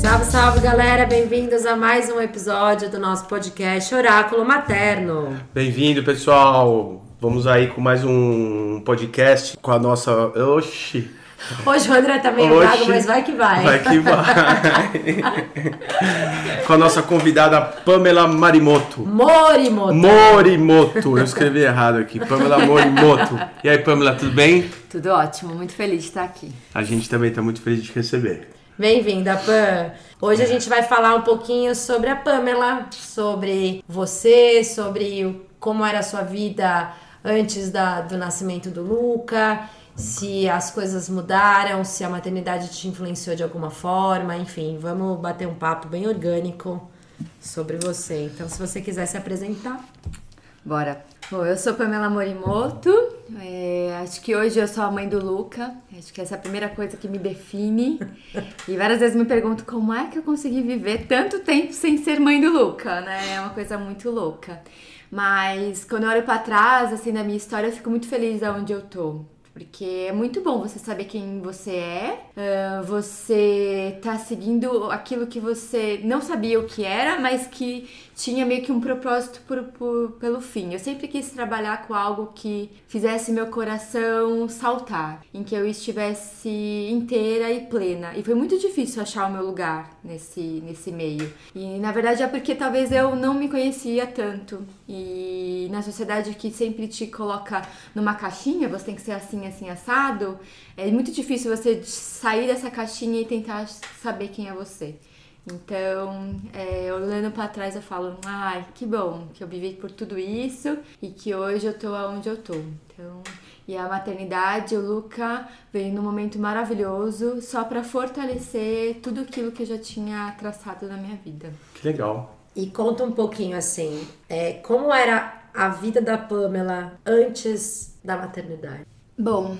Salve, salve galera! Bem-vindos a mais um episódio do nosso podcast Oráculo Materno. Bem-vindo, pessoal. Vamos aí com mais um podcast com a nossa. Oxi! Hoje o André tá meio Oxi. vago, mas vai que vai. Vai que vai. com a nossa convidada Pamela Marimoto. Morimoto. Morimoto. Eu escrevi errado aqui. Pamela Morimoto. E aí, Pamela, tudo bem? Tudo ótimo, muito feliz de estar aqui. A gente também tá muito feliz de te receber. Bem-vinda, Pam. Hoje a gente vai falar um pouquinho sobre a Pamela, sobre você, sobre o- como era a sua vida antes da- do nascimento do Luca, se as coisas mudaram, se a maternidade te influenciou de alguma forma, enfim, vamos bater um papo bem orgânico sobre você. Então, se você quiser se apresentar. Bora. Bom, eu sou Pamela Morimoto. é, acho que hoje eu sou a mãe do Luca. Acho que essa é a primeira coisa que me define. E várias vezes me pergunto como é que eu consegui viver tanto tempo sem ser mãe do Luca, né? É uma coisa muito louca. Mas quando eu olho pra trás, assim, da minha história, eu fico muito feliz de onde eu tô. Porque é muito bom você saber quem você é, você tá seguindo aquilo que você não sabia o que era, mas que tinha meio que um propósito por, por- pelo fim. Eu sempre quis trabalhar com algo que fizesse meu coração saltar, em que eu estivesse inteira e plena. E foi muito difícil achar o meu lugar nesse, nesse meio. E na verdade é porque talvez eu não me conhecia tanto. E na sociedade que sempre te coloca numa caixinha, você tem que ser assim, assim, assado, é muito difícil você sair dessa caixinha e tentar saber quem é você. Então, é, olhando pra trás, eu falo, ai, que bom que eu vivi por tudo isso e que hoje eu tô onde eu tô. Então, e a maternidade, o Luca veio num momento maravilhoso só pra fortalecer tudo aquilo que eu já tinha traçado na minha vida. Que legal. E conta um pouquinho assim, é, como era a vida da Pamela antes da maternidade? Bom,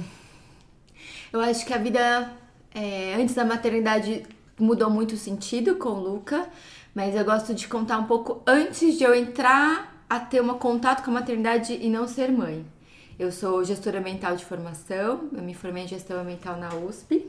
eu acho que a vida é, antes da maternidade mudou muito o sentido com o Luca, mas eu gosto de contar um pouco antes de eu entrar a ter um contato com a maternidade e não ser mãe. Eu sou gestora mental de formação, eu me formei em gestão mental na USP,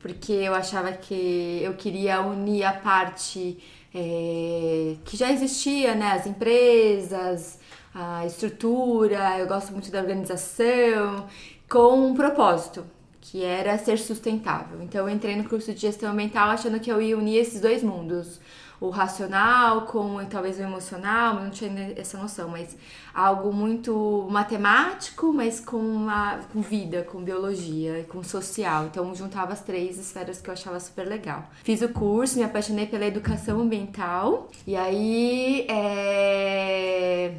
porque eu achava que eu queria unir a parte é, que já existia, né? As empresas, a estrutura, eu gosto muito da organização, com um propósito, que era ser sustentável. Então eu entrei no curso de gestão mental achando que eu ia unir esses dois mundos. O racional com talvez o emocional, não tinha essa noção, mas algo muito matemático, mas com, uma, com vida, com biologia com social. Então juntava as três esferas que eu achava super legal. Fiz o curso, me apaixonei pela educação ambiental e aí é,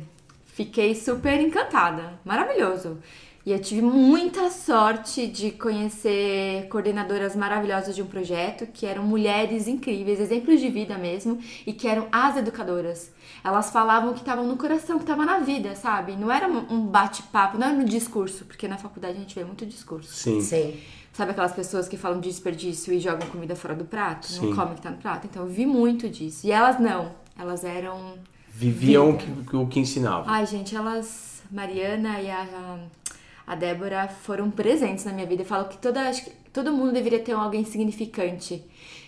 fiquei super encantada. Maravilhoso. E eu tive muita sorte de conhecer coordenadoras maravilhosas de um projeto, que eram mulheres incríveis, exemplos de vida mesmo, e que eram as educadoras. Elas falavam que estavam no coração, que estavam na vida, sabe? Não era um bate-papo, não era no discurso, porque na faculdade a gente vê muito discurso. Sim. Sim. Sabe aquelas pessoas que falam de desperdício e jogam comida fora do prato? Sim. Não comem o que tá no prato? Então eu vi muito disso. E elas não. Elas eram Viviam o que, o que ensinavam. Ai, gente, elas, Mariana e a, a Débora foram presentes na minha vida. Eu falo que toda, acho que todo mundo deveria ter alguém significante.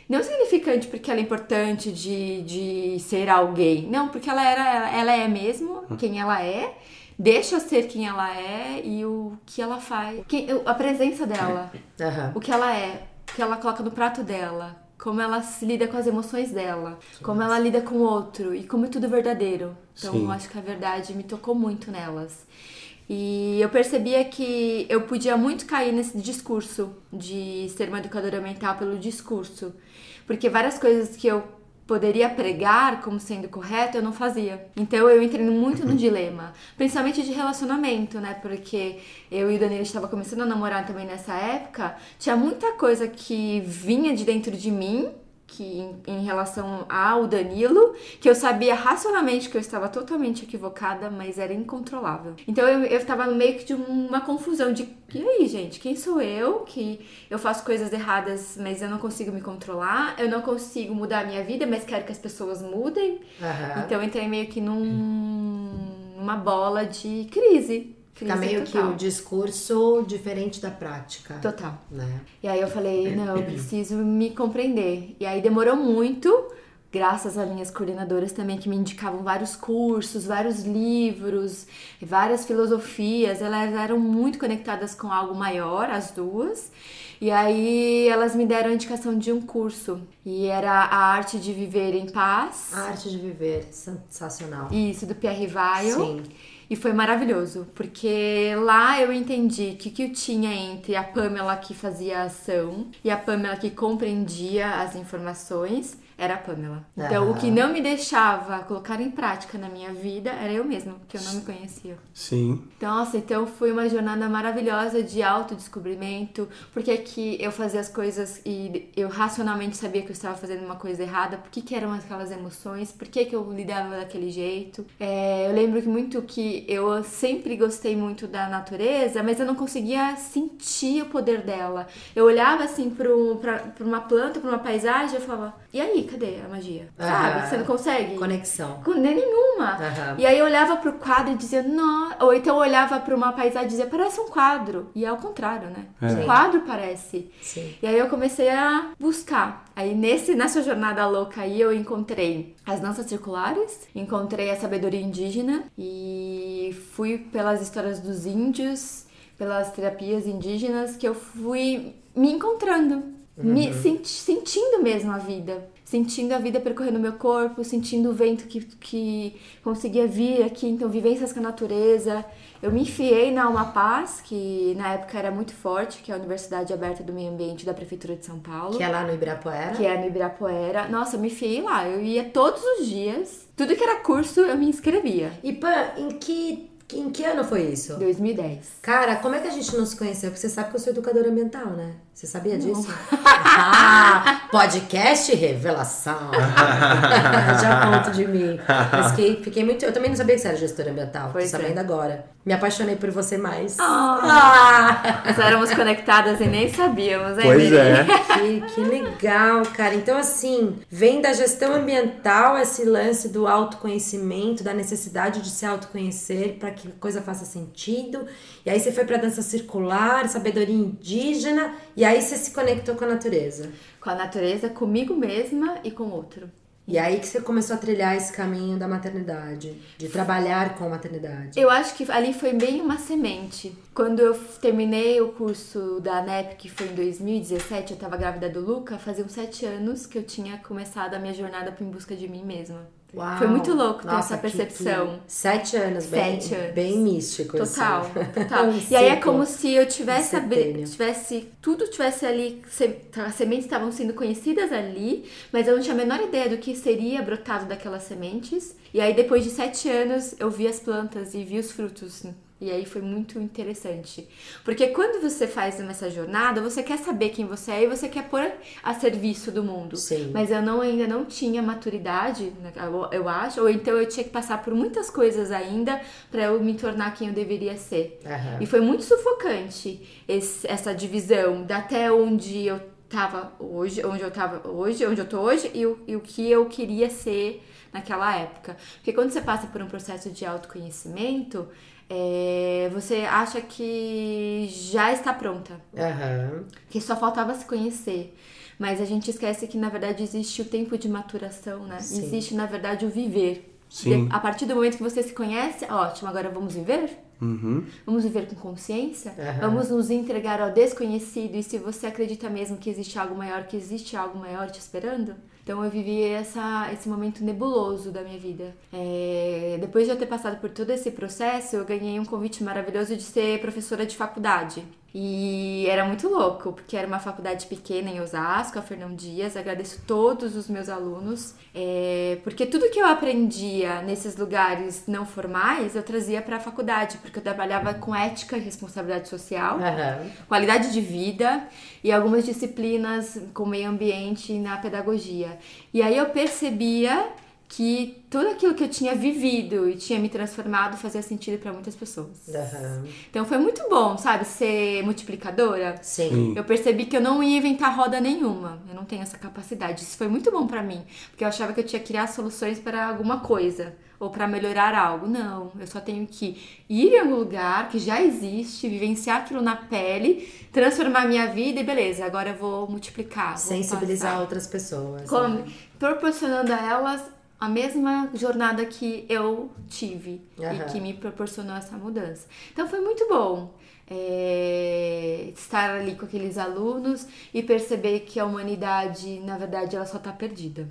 Não significante porque ela é importante de, de ser alguém. Não, porque ela, era, ela é mesmo quem ela é. Deixa ser quem ela é e o que ela faz. Quem- a presença dela Aham. o que ela é, o que ela coloca no prato dela, como ela se lida com as emoções dela, como ela lida com o outro e como é tudo verdadeiro. Então Sim. eu acho que a verdade me tocou muito nelas. E eu percebia que eu podia muito cair nesse discurso de ser uma educadora mental pelo discurso. Porque várias coisas que eu poderia pregar como sendo correto, eu não fazia. Então eu entrei muito no dilema, principalmente de relacionamento, né? Porque eu e o Danilo estava começando a namorar também nessa época, tinha muita coisa que vinha de dentro de mim que em, em, relação ao Danilo, que eu sabia racionalmente que eu estava totalmente equivocada, mas era incontrolável. Então eu, eu estava no meio de uma confusão de e aí, gente, quem sou eu? Que eu faço coisas erradas, mas eu não consigo me controlar, eu não consigo mudar a minha vida, mas quero que as pessoas mudem. Uhum. Então eu entrei meio que num, numa bola de crise. Fica meio total. que o discurso diferente da prática. Total. Né? E aí eu falei, não, eu preciso me compreender. E aí demorou muito, graças a minhas coordenadoras também que me indicavam vários cursos, vários livros, várias filosofias. Elas eram muito conectadas com algo maior, as duas. E aí elas me deram a indicação de um curso. E era a arte de viver em paz. A arte de viver, sensacional. Isso, do Pierre Weil. Sim. E foi maravilhoso, porque lá eu entendi que o que eu tinha entre a Pamela que fazia a ação e a Pamela que compreendia as informações era a Pamela. Então, o que não me deixava colocar em prática na minha vida era eu mesma, porque eu não me conhecia. Sim. Então, nossa, então foi uma jornada maravilhosa de autodescobrimento, porque é que eu fazia as coisas e eu racionalmente sabia que eu estava fazendo uma coisa errada, por que, que eram aquelas emoções, por que, que eu lidava daquele jeito. É, eu lembro que muito que eu sempre gostei muito da natureza, mas eu não conseguia sentir o poder dela. Eu olhava assim para uma planta, para uma paisagem, eu falava, e aí, cadê a magia? Sabe? Você não consegue? Conexão. Com nem nenhuma. Uhum. E aí eu olhava pro quadro e dizia, não. Ou então eu olhava pra uma paisagem e dizia, parece um quadro. E é o contrário, né? É. Um quadro parece. Sim. E aí eu comecei a buscar. Aí nesse, nessa jornada louca aí eu encontrei as danças circulares, encontrei a sabedoria indígena e fui pelas histórias dos índios, pelas terapias indígenas que eu fui me encontrando me uhum. senti, sentindo mesmo a vida. Sentindo a vida percorrendo meu corpo, sentindo o vento que, que conseguia vir aqui, então vivências com a natureza. Eu me enfiei na Alma Paz, que na época era muito forte, que é a Universidade Aberta do Meio Ambiente da Prefeitura de São Paulo. Que é lá no Ibirapuera. Que é no Ibirapuera. Nossa, eu me enfiei lá. Eu ia todos os dias. Tudo que era curso, eu me inscrevia. E, Pan, em que em que ano foi isso? 2010. Cara, como é que a gente não se conheceu? Porque você sabe que eu sou educadora ambiental, né? Você sabia disso? ah, podcast revelação. Já conto de mim. Mas fiquei, fiquei muito. Eu também não sabia que você era gestora ambiental. Pois tô sabendo é. agora. Me apaixonei por você mais. Oh. Ah. Nós éramos conectadas e nem sabíamos, hein, Pois é. Que, que legal, cara. Então, assim, vem da gestão ambiental esse lance do autoconhecimento, da necessidade de se autoconhecer para que a coisa faça sentido. E aí você foi pra dança circular, sabedoria indígena. E e aí você se conectou com a natureza? Com a natureza, comigo mesma e com outro. E aí que você começou a trilhar esse caminho da maternidade, de trabalhar com maternidade. Eu acho que ali foi bem uma semente. Quando eu terminei o curso da ANEP, que foi em 2017, eu estava grávida do Luca, fazia uns sete anos que eu tinha começado a minha jornada em busca de mim mesma. Uau. Foi muito louco ter Nossa, essa percepção. Que, que... Sete anos, bem, Sete anos. bem místico. Total, assim. total. um e aí é como se eu tivesse, tivesse tudo tivesse ali, as sementes estavam sendo conhecidas ali, mas eu não tinha a menor ideia do que seria brotado daquelas sementes. E aí depois de sete anos eu vi as plantas e vi os frutos e aí foi muito interessante. Porque quando você faz essa jornada, você quer saber quem você é e você quer pôr a serviço do mundo. Sim. Mas eu não, ainda não tinha maturidade, né, eu acho, ou então eu tinha que passar por muitas coisas ainda para eu me tornar quem eu deveria ser. Uhum. E foi muito sufocante esse, essa divisão da até onde eu tava hoje, onde eu tava hoje, onde eu tô hoje e o, e o que eu queria ser naquela época. Porque quando você passa por um processo de autoconhecimento, é, você acha que já está pronta. Uhum. Que só faltava se conhecer. Mas a gente esquece que, na verdade, existe o tempo de maturação, né? Sim. Existe, na verdade, o viver. Sim. A partir do momento que você se conhece, ótimo, agora vamos viver? Uhum. Vamos viver com consciência? Uhum. Vamos nos entregar ao desconhecido e se você acredita mesmo que existe algo maior, que existe algo maior te esperando? Então eu vivi essa, esse momento nebuloso da minha vida. É, depois de eu ter passado por todo esse processo, eu ganhei um convite maravilhoso de ser professora de faculdade. E era muito louco, porque era uma faculdade pequena em Osasco, a Fernão Dias. Agradeço todos os meus alunos, é, porque tudo que eu aprendia nesses lugares não formais eu trazia para a faculdade, porque eu trabalhava com ética e responsabilidade social, Aham. qualidade de vida e algumas disciplinas com meio ambiente na pedagogia. E aí eu percebia que tudo aquilo que eu tinha vivido e tinha me transformado fazia sentido para muitas pessoas. Aham. Então foi muito bom, sabe, ser multiplicadora. Sim. Eu percebi que eu não ia inventar roda nenhuma. Eu não tenho essa capacidade. Isso foi muito bom pra mim, porque eu achava que eu tinha que criar soluções para alguma coisa ou pra melhorar algo. Não, eu só tenho que ir em algum lugar que já existe, vivenciar aquilo na pele, transformar minha vida e beleza, agora eu vou multiplicar. vou Sensibilizar passar. outras pessoas. Com- né? proporcionando a elas a mesma jornada que eu tive Aham. e que me proporcionou essa mudança. Então foi muito bom é, estar ali com aqueles alunos e perceber que a humanidade, na verdade, ela só tá perdida.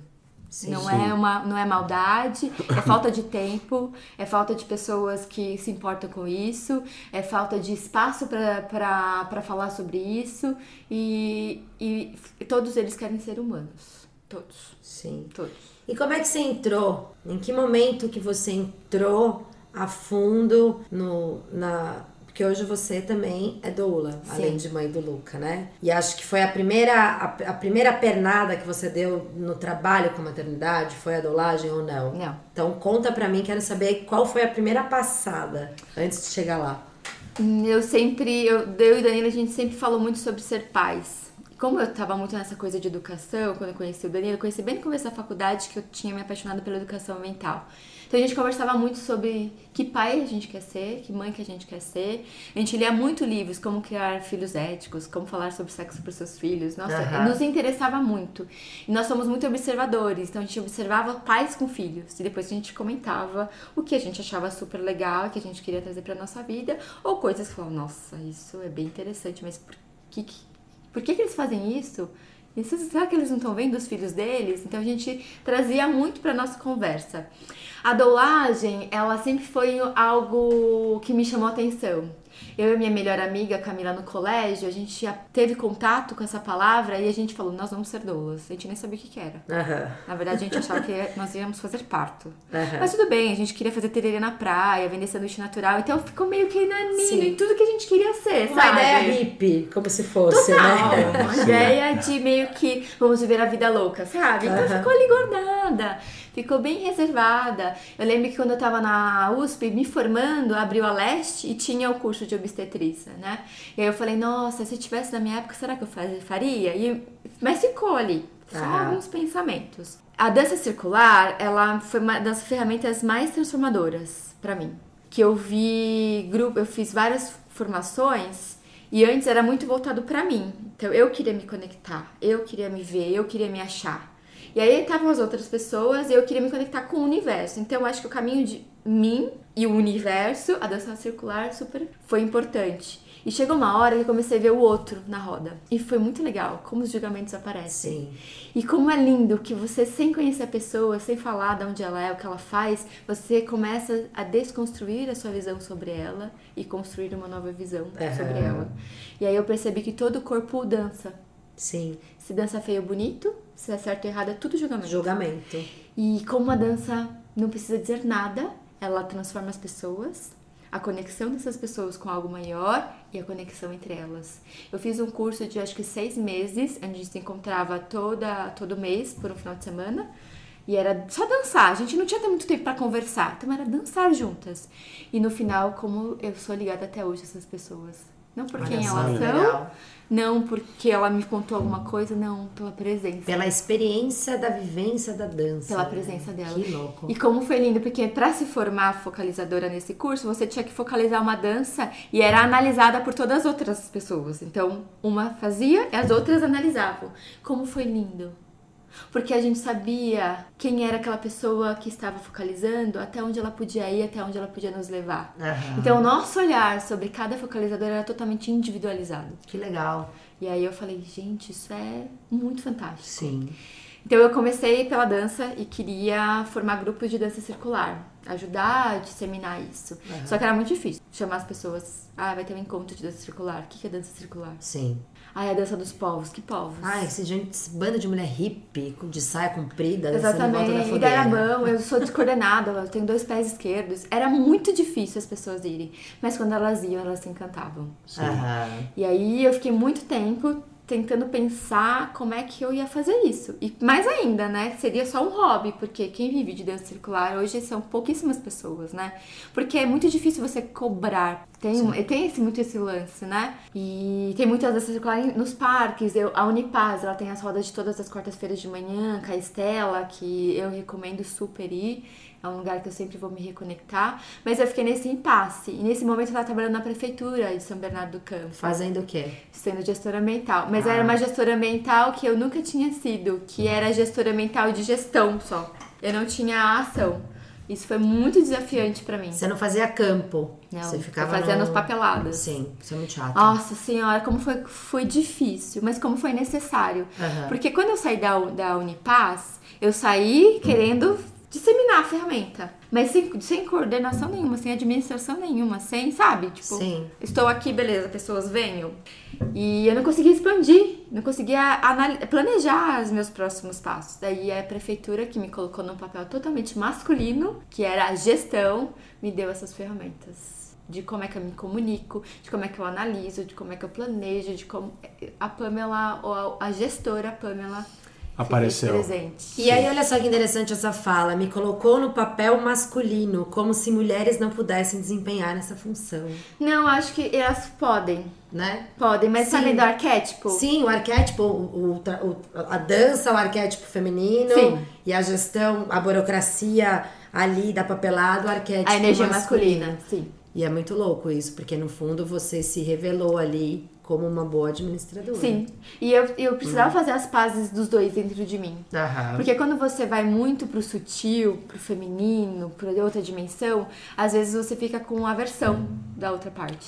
Sim. Não é, uma, não é maldade, é falta de tempo, é falta de pessoas que se importam com isso, é falta de espaço para falar sobre isso e, e todos eles querem ser humanos. Todos. Sim. Todos. E como é que você entrou? Em que momento que você entrou a fundo no, na. Porque hoje você também é doula, além de mãe do Luca, né? E acho que foi a primeira, a, a primeira pernada que você deu no trabalho com a maternidade, foi a doulagem ou não? Não. Então conta pra mim, quero saber qual foi a primeira passada antes de chegar lá. Eu sempre, eu, eu e Danilo, a gente sempre falou muito sobre ser pais. Como eu tava muito nessa coisa de educação, quando eu conheci o Danilo, eu conheci bem no começo da faculdade que eu tinha me apaixonado pela educação mental. Então a gente conversava muito sobre que pai a gente quer ser, que mãe que a gente quer ser. A gente lia muito livros, como criar filhos éticos, como falar sobre sexo para seus filhos. Nossa, Aham. nos interessava muito. E nós somos muito observadores, então a gente observava pais com filhos e depois a gente comentava o que a gente achava super legal, que a gente queria trazer para nossa vida, ou coisas que falavam, nossa, isso é bem interessante, mas por que, que- por que, que eles fazem isso? Será que eles não estão vendo os filhos deles? Então a gente trazia muito para nossa conversa. A doulagem, ela sempre foi algo que me chamou atenção. Eu e minha melhor amiga, Camila, no colégio, a gente já teve contato com essa palavra e a gente falou, nós vamos ser doulas. A gente nem sabia o que, que era. Aham. Na verdade, a gente achava que nós íamos fazer parto. Aham. Mas tudo bem, a gente queria fazer tererê na praia, vender sanduíche natural, então ficou meio que na Sim. linha em tudo que a gente queria ser, Uma sabe? ideia hippie, como se fosse, né? Total, uma ideia de meio que vamos viver a vida louca, sabe? Então Aham. ficou ali guardada, ficou bem reservada. Eu lembro que quando eu tava na USP me formando, abriu a Leste e tinha o curso de obstetrícia, né? E aí eu falei, nossa, se tivesse na minha época, será que eu faria? E, mas ficou ali, só Aham. alguns pensamentos. A dança circular, ela foi uma das ferramentas mais transformadoras pra mim. Que eu vi grupo, eu fiz várias formações e antes era muito voltado pra mim. Então eu queria me conectar, eu queria me ver, eu queria me achar. E aí estavam as outras pessoas e eu queria me conectar com o universo. Então eu acho que o caminho de mim e o universo, a dança circular, super foi importante. E chegou uma hora que eu comecei a ver o outro na roda. E foi muito legal como os julgamentos aparecem. Sim. E como é lindo que você, sem conhecer a pessoa, sem falar de onde ela é, o que ela faz, você começa a desconstruir a sua visão sobre ela e construir uma nova visão Aham. sobre ela. E aí eu percebi que todo corpo dança. Sim. Se dança feio bonito, se é certo ou errado, é tudo julgamento. Julgamento. E como a dança não precisa dizer nada, ela transforma as pessoas, a conexão dessas pessoas com algo maior e a conexão entre elas. Eu fiz um curso de acho que seis meses, onde a gente se encontrava toda, todo mês por um final de semana. E era só dançar, a gente não tinha muito tempo para conversar, então era dançar juntas. E no final, como eu sou ligada até hoje a essas pessoas. Não por Olha quem elas são, legal. Não porque ela me contou alguma coisa, não, pela presença. Pela experiência da vivência da dança. Pela né? presença dela. Que louco. E como foi lindo, porque para se formar focalizadora nesse curso, você tinha que focalizar uma dança e era analisada por todas as outras pessoas. Então, uma fazia e as outras analisavam. Como foi lindo. Porque a gente sabia quem era aquela pessoa que estava focalizando, até onde ela podia ir, até onde ela podia nos levar. Aham. Então, o nosso olhar sobre cada focalizador era totalmente individualizado. Que legal. E aí eu falei, gente, isso é muito fantástico. Sim. Então eu comecei pela dança e queria formar grupos de dança circular, ajudar a disseminar isso. Aham. Só que era muito difícil chamar as pessoas. Ah, vai ter um encontro de dança circular. O que é dança circular? Sim. Ah, é a dança dos povos. Que povos? Ai, esse gente, esse bando de mulher hippie, de saia comprida, dançando em volta da Exatamente. E daí a fogueira. mão, eu sou descoordenada, eu tenho dois pés esquerdos. Era muito difícil as pessoas irem. Mas quando elas iam, elas se encantavam. Aham. E aí eu fiquei muito tempo tentando pensar como é que eu ia fazer isso. E mais ainda, né? Seria só um hobby, porque quem vive de dança circular hoje são pouquíssimas pessoas, né? Porque é muito difícil você cobrar. Tem, tem esse, muito esse lance, né? E tem muita dança circular em- nos parques. Eu, a Unipaz, ela tem as rodas de todas as quartas-feiras de manhã, com a Estela, que eu recomendo super ir. É um lugar que eu sempre vou me reconectar. Mas eu fiquei nesse impasse. E nesse momento eu tava trabalhando na prefeitura de São Bernardo do Campo Fazendo o quê? sendo gestora ambiental. Mas Ah. era uma gestora ambiental que eu nunca tinha sido, que era gestora ambiental de gestão só. Eu não tinha ação. Isso foi muito desafiante pra mim. Você não fazia campo. Não, você ficava fazia no- nas papeladas. Sim, isso é muito chato. Nossa senhora, como foi, foi difícil, mas como foi necessário. Aham. Porque quando eu saí da, da Unipaz, eu saí querendo disseminar a ferramenta. Mas sem, sem coordenação nenhuma, sem administração nenhuma, sem, sabe? Tipo, Sim. estou aqui, beleza, pessoas venham. E eu não conseguia expandir, não conseguia planejar os meus próximos passos. Daí a prefeitura, que me colocou num papel totalmente masculino, que era a gestão, me deu essas ferramentas. De como é que eu me comunico, de como é que eu analiso, de como é que eu planejo, de como a Pamela, ou a gestora Pamela, Apareceu. E aí, olha só que interessante essa fala. Me colocou no papel masculino, como se mulheres não pudessem desempenhar essa função, Não, acho que elas podem. né? Podem, mas Sim. sabe do arquétipo? Sim, o arquétipo, o, o a dança, o arquétipo feminino Sim. e a gestão, a burocracia ali da papelada, o arquétipo A energia masculino. masculina, sim. E é muito louco isso, porque no fundo você se revelou ali como uma boa administradora. Sim. E eu, eu precisava Hum. fazer as pazes dos dois dentro de mim. Aham. Porque quando você vai muito pro sutil, pro feminino, pra outra dimensão, às vezes você fica com aversão da outra parte.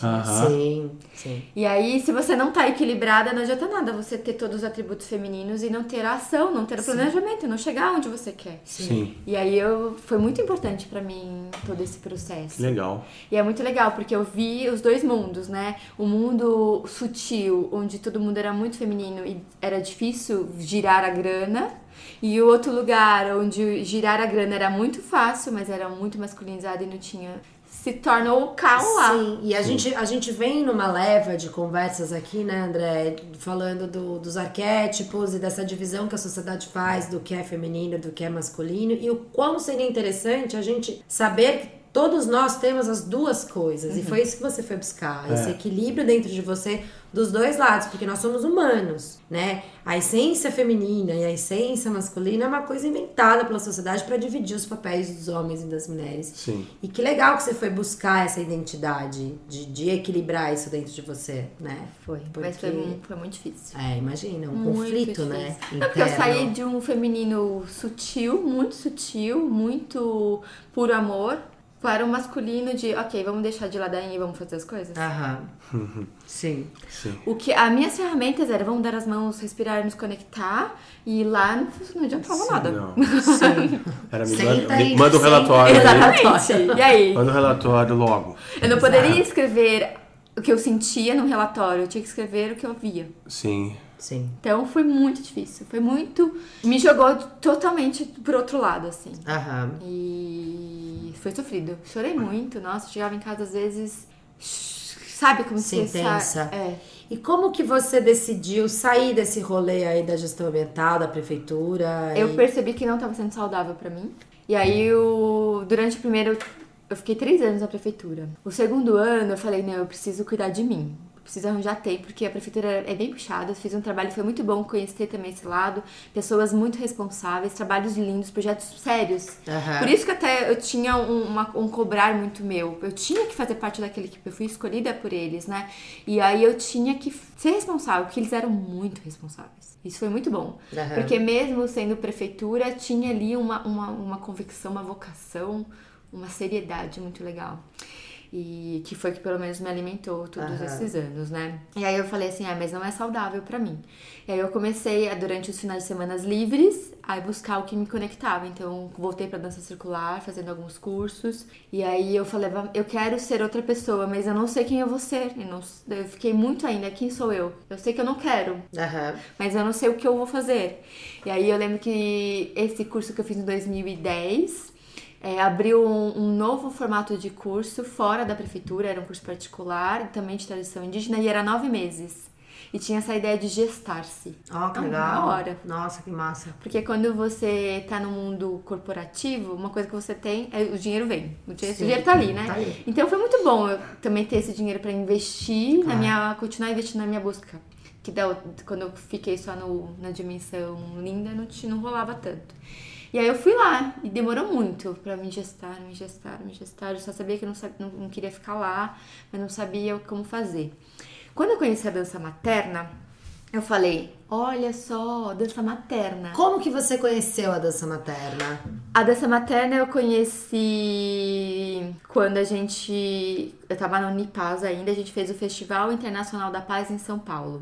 Sim, sim. E aí, se você não tá equilibrada, não adianta nada você ter todos os atributos femininos e não ter a ação, não ter o planejamento, não chegar onde você quer. Sim. E aí eu foi muito importante pra mim todo esse processo. Legal. E é muito legal, porque eu vi os dois mundos, né? O mundo sutil, onde todo mundo era muito feminino e era difícil girar a grana. E o outro lugar, onde girar a grana era muito fácil, mas era muito masculinizado e não tinha. Se tornou o caos lá. Sim, e a gente, a gente vem numa leva de conversas aqui, né, André, falando do- dos arquétipos e dessa divisão que a sociedade faz do que é feminino, do que é masculino, e o quão seria interessante a gente saber todos nós temos as duas coisas, e foi isso que você foi buscar, esse É. equilíbrio dentro de você dos dois lados, porque nós somos humanos, né? A essência feminina e a essência masculina é uma coisa inventada pela sociedade para dividir os papéis dos homens e das mulheres. Sim. E que legal que você foi buscar essa identidade, de, de equilibrar isso dentro de você, né? Foi, mas foi, foi muito difícil. É, imagina, um Muito conflito, difícil. né? Não, porque eu saí de um feminino sutil, muito sutil, muito puro amor, para um masculino de, ok, vamos deixar de ladainha e vamos fazer as coisas. Aham. Sim. Sim. O que as minhas ferramentas eram vamos dar as mãos, respirar, nos conectar e lá não, não adiantava nada. Não. Sim. Era me, Senta manda, aí, me manda o senta. relatório aí. Exatamente. E aí? Manda o relatório logo. Eu não poderia escrever o que eu sentia num relatório, eu tinha que escrever o que eu via. Sim. Sim. Então foi muito difícil, foi muito. Me jogou totalmente pro outro lado, assim. Aham. E foi sofrido. Chorei muito, nossa, chegava em casa às vezes. Sabe como Sim, você sa- tensa. É. E como que você decidiu sair desse rolê aí da gestão ambiental, da prefeitura? Eu e- percebi que não estava sendo saudável pra mim. E aí, eu, durante o primeiro. Eu fiquei três anos na prefeitura. O segundo ano, eu falei: não, eu preciso cuidar de mim. Preciso arranjar tempo, porque a prefeitura é bem puxada. Fiz um trabalho, foi muito bom conhecer também esse lado. Pessoas muito responsáveis, trabalhos lindos, projetos sérios. Aham. Por isso que até eu tinha um, uma- um cobrar muito meu. Eu tinha que fazer parte daquela equipe, eu fui escolhida por eles, né? E aí eu tinha que ser responsável, porque eles eram muito responsáveis. Isso foi muito bom. Aham. Porque mesmo sendo prefeitura, tinha ali uma, uma, uma convicção, uma vocação, uma seriedade muito legal. E que foi que pelo menos me alimentou todos Aham. esses anos, né? E aí eu falei assim, ah, mas não é saudável pra mim. E aí eu comecei, a, durante os finais de semanas livres, a buscar o que me conectava. Então, voltei pra dança circular, fazendo alguns cursos. E aí eu falei, "Va- eu quero ser outra pessoa, mas eu não sei quem eu vou ser. Eu, não- eu fiquei muito ainda, quem sou eu? Eu sei que eu não quero, Aham. mas eu não sei o que eu vou fazer. E aí eu lembro que esse curso que eu fiz em 2010 é, abriu um, um novo formato de curso fora da prefeitura, era um curso particular, também de tradição indígena, e era nove meses. E tinha essa ideia de gestar-se. Ó, que Ah, legal. hora. Nossa, que massa. Porque quando você tá no mundo corporativo, uma coisa que você tem é o dinheiro vem. O dinheiro, o Sim, dinheiro tá ali, né? tá ali. Então foi muito bom eu também ter esse dinheiro pra investir na Claro. minha. continuar investindo na minha busca. Que da, quando eu fiquei só no, na dimensão linda, não, não rolava tanto. E aí eu fui lá e demorou muito pra me gestar, me gestar, me gestar. Eu só sabia que eu não, sab- não, não queria ficar lá, mas não sabia como fazer. Quando eu conheci a dança materna, eu falei: olha só, dança materna. Como que você conheceu a dança materna? A dança materna eu conheci quando a gente. Eu tava na Unipaz ainda, a gente fez o Festival Internacional da Paz em São Paulo.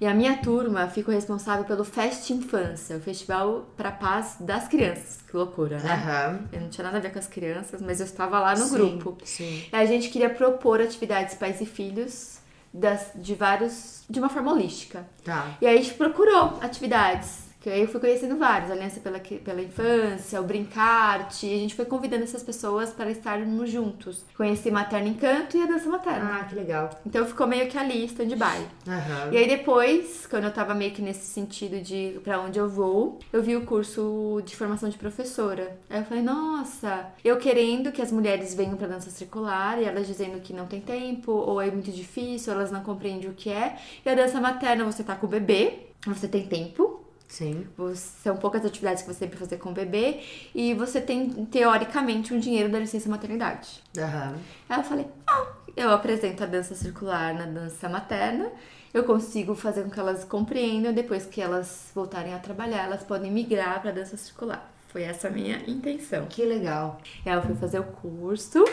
E a minha turma ficou responsável pelo Fest Infância, o Festival para Paz das Crianças. Que loucura, né? Aham. Eu não tinha nada a ver com as crianças, mas eu estava lá no Sim, grupo. Sim. E a gente queria propor atividades pais e filhos das, de vários. de uma forma holística. Tá. E aí a gente procurou atividades. Que aí eu fui conhecendo vários, Aliança pela, pela Infância, o Brincarte, e a gente foi convidando essas pessoas para estarmos juntos. Conheci Materno Encanto e a Dança Materna. Ah, que legal. Então ficou meio que ali, stand-by. Aham. E aí depois, quando eu tava meio que nesse sentido de pra onde eu vou, eu vi o curso de formação de professora. Aí eu falei, nossa, eu querendo que as mulheres venham pra dança circular e elas dizendo que não tem tempo, ou é muito difícil, elas não compreendem o que é. E a dança materna, você tá com o bebê, você tem tempo, Sim. são poucas atividades que você tem pra fazer com o bebê, e você tem, teoricamente, um dinheiro da licença maternidade. Aham. Aí eu falei, ah, eu apresento a dança circular na dança materna, eu consigo fazer com que elas compreendam, depois que elas voltarem a trabalhar, elas podem migrar para dança circular. Foi essa a minha intenção. Que legal. Aí eu fui fazer o curso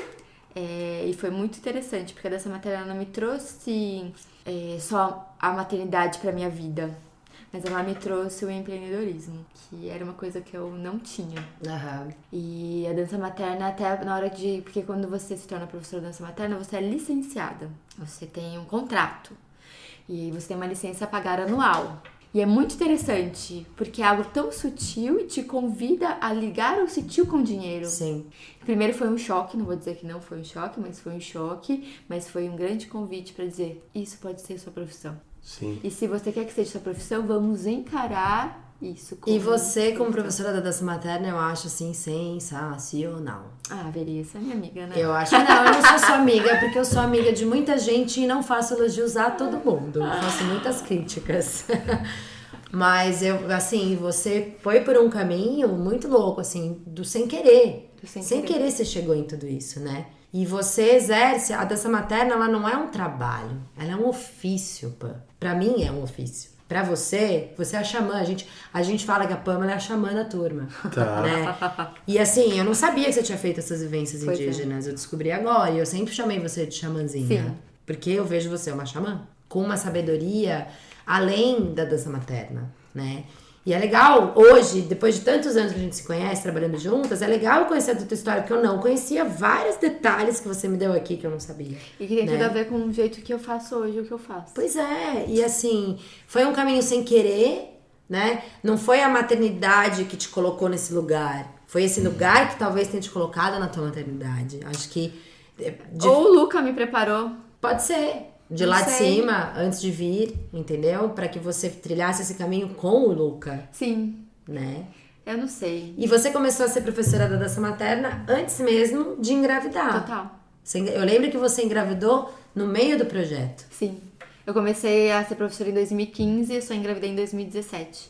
é, e foi muito interessante, porque a dança materna não me trouxe é, só a maternidade para minha vida, mas ela me trouxe o empreendedorismo, que era uma coisa que eu não tinha. Aham. E a dança materna, até na hora de. Porque quando você se torna professora de dança materna, você é licenciada. Você tem um contrato. E você tem uma licença a pagar anual. E é muito interessante, porque é algo tão sutil e te convida a ligar o sutil com o dinheiro. Sim. Primeiro foi um choque, não vou dizer que não foi um choque, mas foi um choque. Mas foi um grande convite para dizer: isso pode ser sua profissão. Sim. E se você quer que seja sua profissão, vamos encarar isso como E você, como professora da dança materna, eu acho assim sensacional. Ah, Veria, essa é minha amiga, né? Eu acho. Não, eu não sou sua amiga, porque eu sou amiga de muita gente e não faço elogios a todo mundo. Eu faço muitas críticas. Mas eu, assim, você foi por um caminho muito louco, assim, do sem querer. Do sem sem querer. querer você chegou em tudo isso, né? E você exerce, a dança materna, ela não é um trabalho, ela é um ofício, Pã. Pra mim é um ofício. Pra você, você é a xamã. A gente, a gente fala que a Pamela é a xamã da turma. Tá. Né? E assim, eu não sabia que você tinha feito essas vivências Pois é. indígenas. Eu descobri agora. E eu sempre chamei você de xamãzinha. Sim. Porque eu vejo você uma xamã. Com uma sabedoria além da dança materna, né? E é legal, hoje, depois de tantos anos que a gente se conhece, trabalhando juntas, é legal eu conhecer a tua história, porque eu não conhecia vários detalhes que você me deu aqui que eu não sabia. E que tem tudo né? a ver com o jeito que eu faço hoje, o que eu faço. Pois é, e assim, foi um caminho sem querer, né? Não foi a maternidade que te colocou nesse lugar. Foi esse lugar que talvez tenha te colocado na tua maternidade. Acho que. é, de- Ou o Luca me preparou. Pode ser. De Não lá de sei. cima, antes de vir, entendeu? Pra que você trilhasse esse caminho com o Luca, Sim, né? eu não sei. E você começou a ser professora da dança materna antes mesmo de engravidar. Total. Você Eu lembro que você engravidou no meio do projeto. Sim. Eu comecei a ser professora em 2015 e só engravidei em 2017.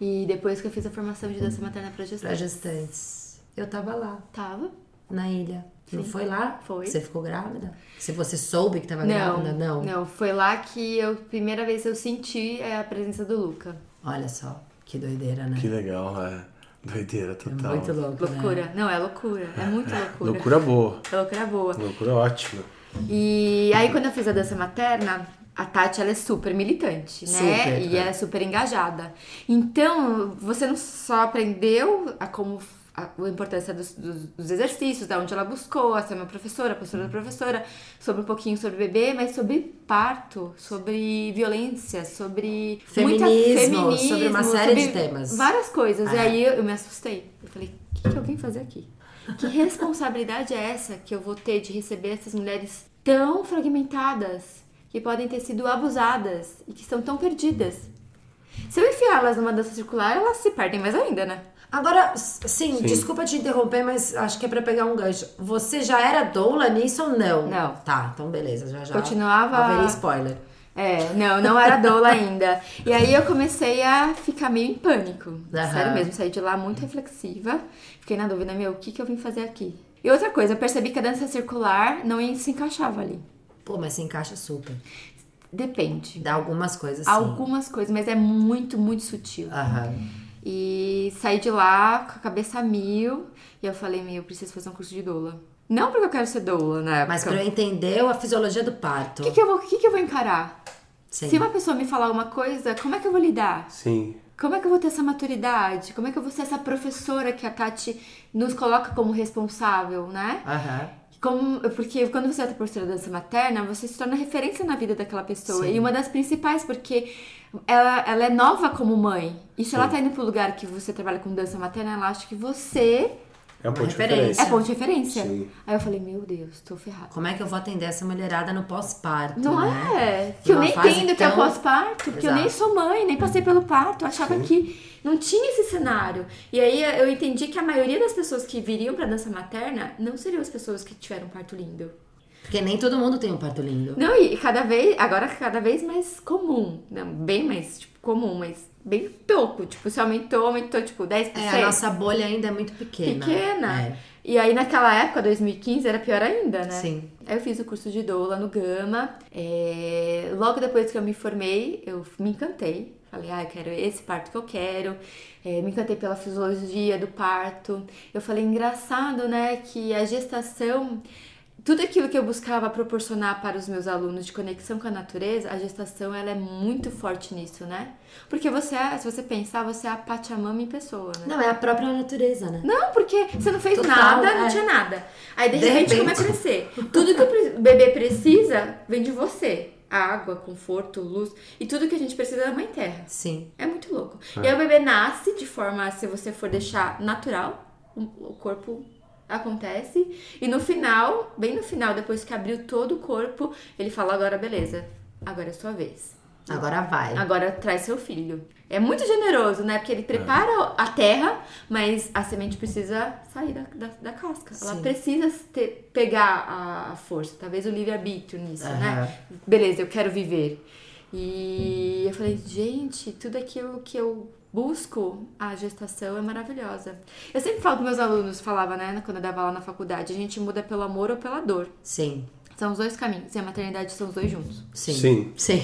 E depois que eu fiz a formação de dança materna pra Pra gestante. gestantes. Eu tava lá. Tava? na ilha. Não Sim. foi lá? Foi. Você ficou grávida? Se você soube que tava Não, grávida? Não. não. Foi lá que eu, primeira vez eu senti é, a presença do Luca. Olha só, que doideira, né? Que legal, é. Doideira total. Muito louco. né? Loucura. Não, é loucura. É muito loucura. Loucura boa. É loucura boa. Loucura ótima. E aí, quando eu fiz a dança materna, a Tati, ela é super militante, né? Super, e é. ela é super engajada. Então, você não só aprendeu a como a, a importância dos, dos- dos exercícios, da onde ela buscou, a ser uma professora, a postura da professora, sobre um pouquinho sobre bebê, mas sobre parto, sobre violência, sobre muita- Feminismo, sobre uma série sobre de temas. Várias coisas. E É. aí eu, eu me assustei. Eu falei, o que, que eu vim fazer aqui? Que responsabilidade é essa que eu vou ter de receber essas mulheres tão fragmentadas, que podem ter sido abusadas e que estão tão perdidas? Se eu enfiar elas numa dança circular, elas se perdem mais ainda, né? Agora, s- sim, desculpa te interromper, mas acho que é pra pegar um gancho. Você já era doula nisso ou não? Não. Tá, então beleza, já já. Continuava- Haveria spoiler. É, não, não era doula ainda. E aí eu comecei a ficar meio em pânico. Aham. Sério mesmo, saí de lá muito reflexiva. Fiquei na dúvida, meu, o que, que eu vim fazer aqui? E outra coisa, eu percebi que a dança circular não se encaixava ali. Pô, mas se encaixa super. Depende. Dá algumas coisas sim. Algumas coisas, mas é muito, muito sutil. Aham. E saí de lá com a cabeça a mil. E eu falei, meu, eu preciso fazer um curso de doula. Não porque eu quero ser doula, né? Mas pra eu entender a fisiologia do parto. O que, que, eu vou, o que, que eu vou encarar? Sim. Se uma pessoa me falar uma coisa, como é que eu vou lidar? Sim. Como é que eu vou ter essa maturidade? Como é que eu vou ser essa professora que a Tati nos coloca como responsável, né? Aham. Como, porque quando você é professora de dança materna, você se torna referência na vida daquela pessoa. E uma das principais, porque ela, ela é nova como mãe. E se ela tá indo pro lugar que você trabalha com dança materna, ela acha que você É um ponto de referência. é ponto de referência. Sim. Aí eu falei, meu Deus, tô ferrada. Como é que eu vou atender essa mulherada no pós-parto? Não né? é? Que eu Numa nem fase entendo que é tão- pós-parto, porque eu nem Exato. sou mãe, nem passei pelo parto. Eu achava que não tinha esse cenário. E aí eu entendi que a maioria das pessoas que viriam pra dança materna não seriam as pessoas que tiveram um parto lindo. Porque nem todo mundo tem um parto lindo. Não, e cada vez, agora cada vez mais comum. Não, bem mais, tipo, comum, mas bem pouco. Tipo, se aumentou, aumentou, tipo, 10%. É, a nossa bolha ainda é muito pequena. pequena. É. E aí naquela época, 2015, era pior ainda, né? Sim. Aí eu fiz o curso de doula no Gama. É, Logo depois que eu me formei, eu me encantei. Falei, ah, eu quero esse parto que eu quero. É, me encantei pela fisiologia do parto. Eu falei, engraçado, né, que a gestação tudo aquilo que eu buscava proporcionar para os meus alunos de conexão com a natureza, a gestação ela é muito forte nisso, né? Porque você é, se você pensar, você é a Pachamama em pessoa, né? Não, é a própria natureza, né? Não, porque você não fez Total, nada, não é. tinha nada. Aí de, De repente, repente. começa a crescer. Tudo que o bebê precisa vem de você. Água, conforto, luz. E tudo que a gente precisa é da mãe terra. Sim. É muito louco. E aí o bebê nasce de forma, se você for deixar natural, o corpo acontece. E no final, bem no final, depois que abriu todo o corpo, ele fala: agora beleza, agora é sua vez. Agora vai. Agora traz seu filho. É muito generoso, né? Porque ele prepara a terra, mas a semente precisa sair da, da, da casca. Ela Sim. precisa ter, pegar a, a força. Talvez o livre-arbítrio nisso, Aham. né? Beleza, eu quero viver. E eu falei, gente, tudo aquilo que eu busco, a gestação é maravilhosa. Eu sempre falo com meus alunos, falava, né, quando eu dava aula na faculdade, a gente muda pelo amor ou pela dor. Sim. São os dois caminhos. E a maternidade são os dois juntos. Sim. Sim. Sim.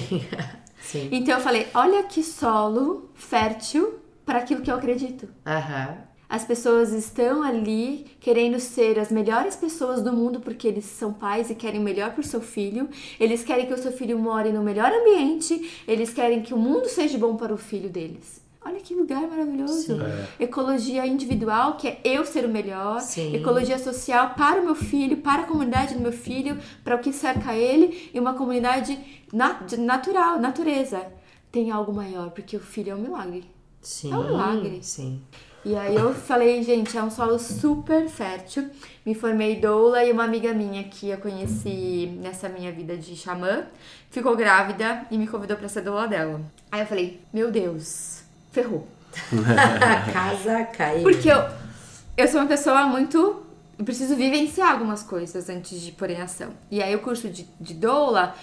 Sim. Então eu falei, olha que solo fértil para aquilo que eu acredito. Aham. As pessoas estão ali querendo ser as melhores pessoas do mundo porque eles são pais e querem o melhor para o seu filho. Eles querem que o seu filho more no melhor ambiente. Eles querem que o mundo seja bom para o filho deles. Olha que lugar maravilhoso. Ecologia individual, que é eu ser o melhor. Sim. Ecologia social para o meu filho, para a comunidade do meu filho, para o que cerca ele. E uma comunidade na- de- natural, natureza. Tem algo maior, porque o filho é um milagre. Sim. É um milagre. Sim. E aí eu falei, gente, é um solo super fértil. Me formei doula e uma amiga minha que eu conheci nessa minha vida de xamã ficou grávida e me convidou pra ser doula dela. Aí eu falei, meu Deus, ferrou. A casa caiu. Porque eu, eu sou uma pessoa muito. Eu preciso vivenciar algumas coisas antes de pôr em ação. E aí o curso de, de doula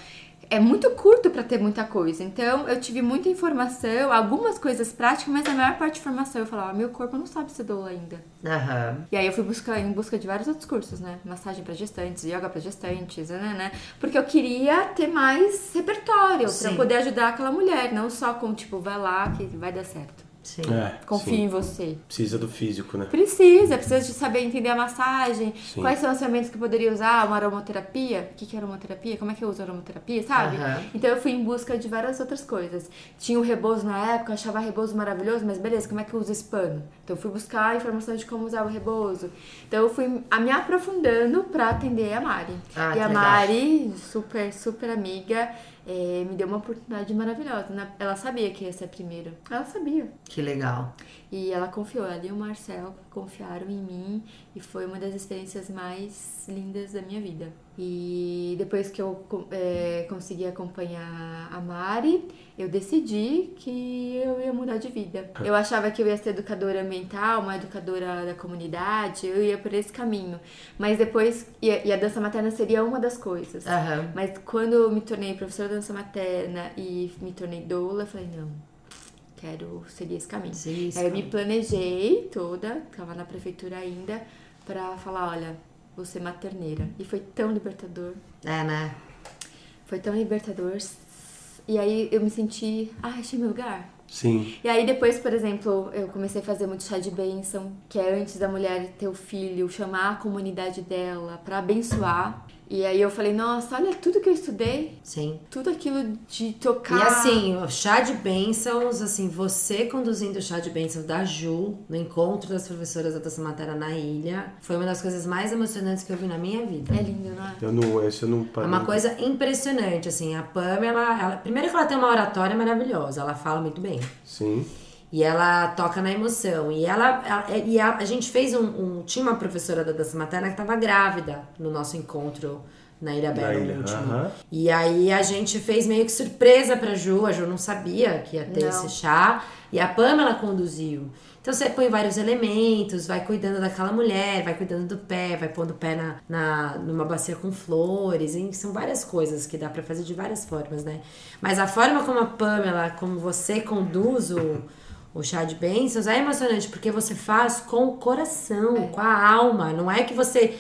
é muito curto pra ter muita coisa. Então eu tive muita informação, algumas coisas práticas, mas a maior parte de informação eu falava, meu corpo não sabe ser doula ainda. Aham. E aí eu fui buscar em busca de vários outros cursos, né? Massagem pra gestantes, yoga pra gestantes, né, né? Porque eu queria ter mais repertório pra Sim. poder ajudar aquela mulher, não só com tipo, vai lá que vai dar certo. Sim. É, Confia sim. em você. Precisa do físico, né? Precisa, precisa de saber entender a massagem, Sim. quais são os ferramentas que eu poderia usar, uma aromaterapia, o que, que é aromaterapia, como é que eu uso aromaterapia, sabe? Aham. Então eu fui em busca de várias outras coisas. Tinha o rebozo na época, achava rebozo maravilhoso, mas beleza, como é que eu uso esse pano? Então eu fui buscar informação de como usar o rebozo. Então eu fui a me aprofundando pra atender a Mari. Ah, e a legal. Mari, super, super amiga, eh, me deu uma oportunidade maravilhosa. né? Ela sabia que ia ser a primeira. Ela sabia. Que legal. E ela confiou, ela e o Marcel confiaram em mim e foi uma das experiências mais lindas da minha vida. E depois que eu é, consegui acompanhar a Mari, eu decidi que eu ia mudar de vida. Eu achava que eu ia ser educadora ambiental, uma educadora da comunidade, eu ia por esse caminho. Mas depois, e a, dança materna seria uma das coisas. Aham. Mas quando eu me tornei professora de dança materna e me tornei doula, eu falei, não, quero seguir esse caminho. Sim, Aí eu me planejei toda, tava na prefeitura ainda, pra falar, olha, ser materneira. E foi tão libertador, É, né? foi tão libertador. E aí eu me senti, ah, achei meu lugar. Sim. E aí depois, por exemplo, eu comecei a fazer muito chá de bênção, que é antes da mulher ter o filho, chamar a comunidade dela pra abençoar. E aí eu falei, nossa, olha tudo que eu estudei, Sim. tudo aquilo de tocar. E assim, o chá de bênçãos, assim, você conduzindo o chá de bênçãos da Ju no encontro das professoras da Dança Matéria na ilha, foi uma das coisas mais emocionantes que eu vi na minha vida. É lindo, não é? Eu não, esse eu não É uma coisa impressionante, assim, a Pamela, ela, primeiro que ela tem uma oratória maravilhosa, ela fala muito bem. Sim. E ela toca na emoção. E ela, ela- e a, a gente fez um, um- Tinha uma professora da dança materna que estava grávida no nosso encontro na Ilha Bela, no último. aham. E aí a gente fez meio que surpresa pra Ju. A Ju não sabia que ia ter Não. esse chá. E a Pamela conduziu. Então você põe vários elementos, vai cuidando daquela mulher, vai cuidando do pé, vai pondo o pé na, na, numa bacia com flores. E são várias coisas que dá pra fazer de várias formas, né? Mas a forma como a Pamela, como você conduz o, o chá de bênçãos é emocionante, porque você faz com o coração, com a alma. Não é que você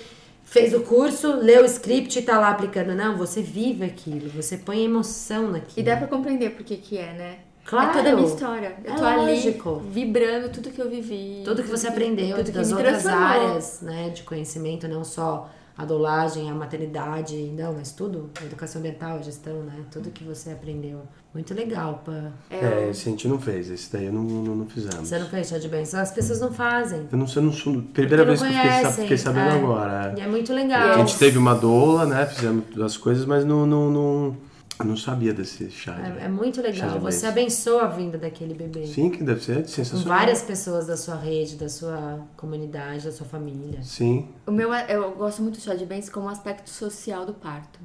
fez o curso, leu o script e tá lá aplicando. Não, você vive aquilo, você põe emoção naquilo. E dá pra compreender por que que é, né? Claro. É toda a minha história. Eu É tô lógico. ali vibrando tudo que eu vivi. Tudo que você aprendeu tudo das outras áreas, né, de conhecimento, não só a dolagem, a maternidade, não, mas tudo, a educação ambiental, a gestão, né, tudo que você aprendeu. Muito legal, Pã. É, esse a gente não fez. Esse daí eu não, não, não fizemos. Você não fez chá de bênção? As pessoas não fazem. Eu não sei, eu não sou. Primeira vez que eu fiquei, sabendo é. agora. é. E é muito A legal. gente teve uma doula, né? Fizemos as coisas, mas não, não, não, eu não sabia desse chá. É, é muito legal. Você abençoa a vinda daquele bebê. Sim, que deve ser Com sensacional. várias pessoas da sua rede, da sua comunidade, da sua família. Sim. O meu, eu gosto muito do chá de bens como aspecto social do parto.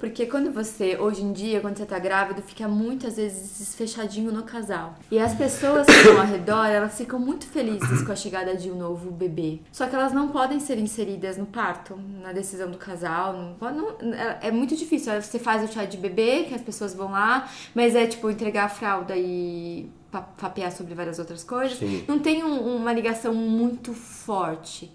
Porque quando você, hoje em dia, quando você tá grávido, fica muitas vezes fechadinho no casal. E as pessoas que estão ao redor, elas ficam muito felizes com a chegada de um novo bebê. Só que elas não podem ser inseridas no parto, na decisão do casal. Não, pode- não- é- é muito difícil. Você faz o chá de bebê, que as pessoas vão lá, mas é tipo entregar a fralda e pa- papear sobre várias outras coisas. Sim. Não tem um- uma ligação muito forte.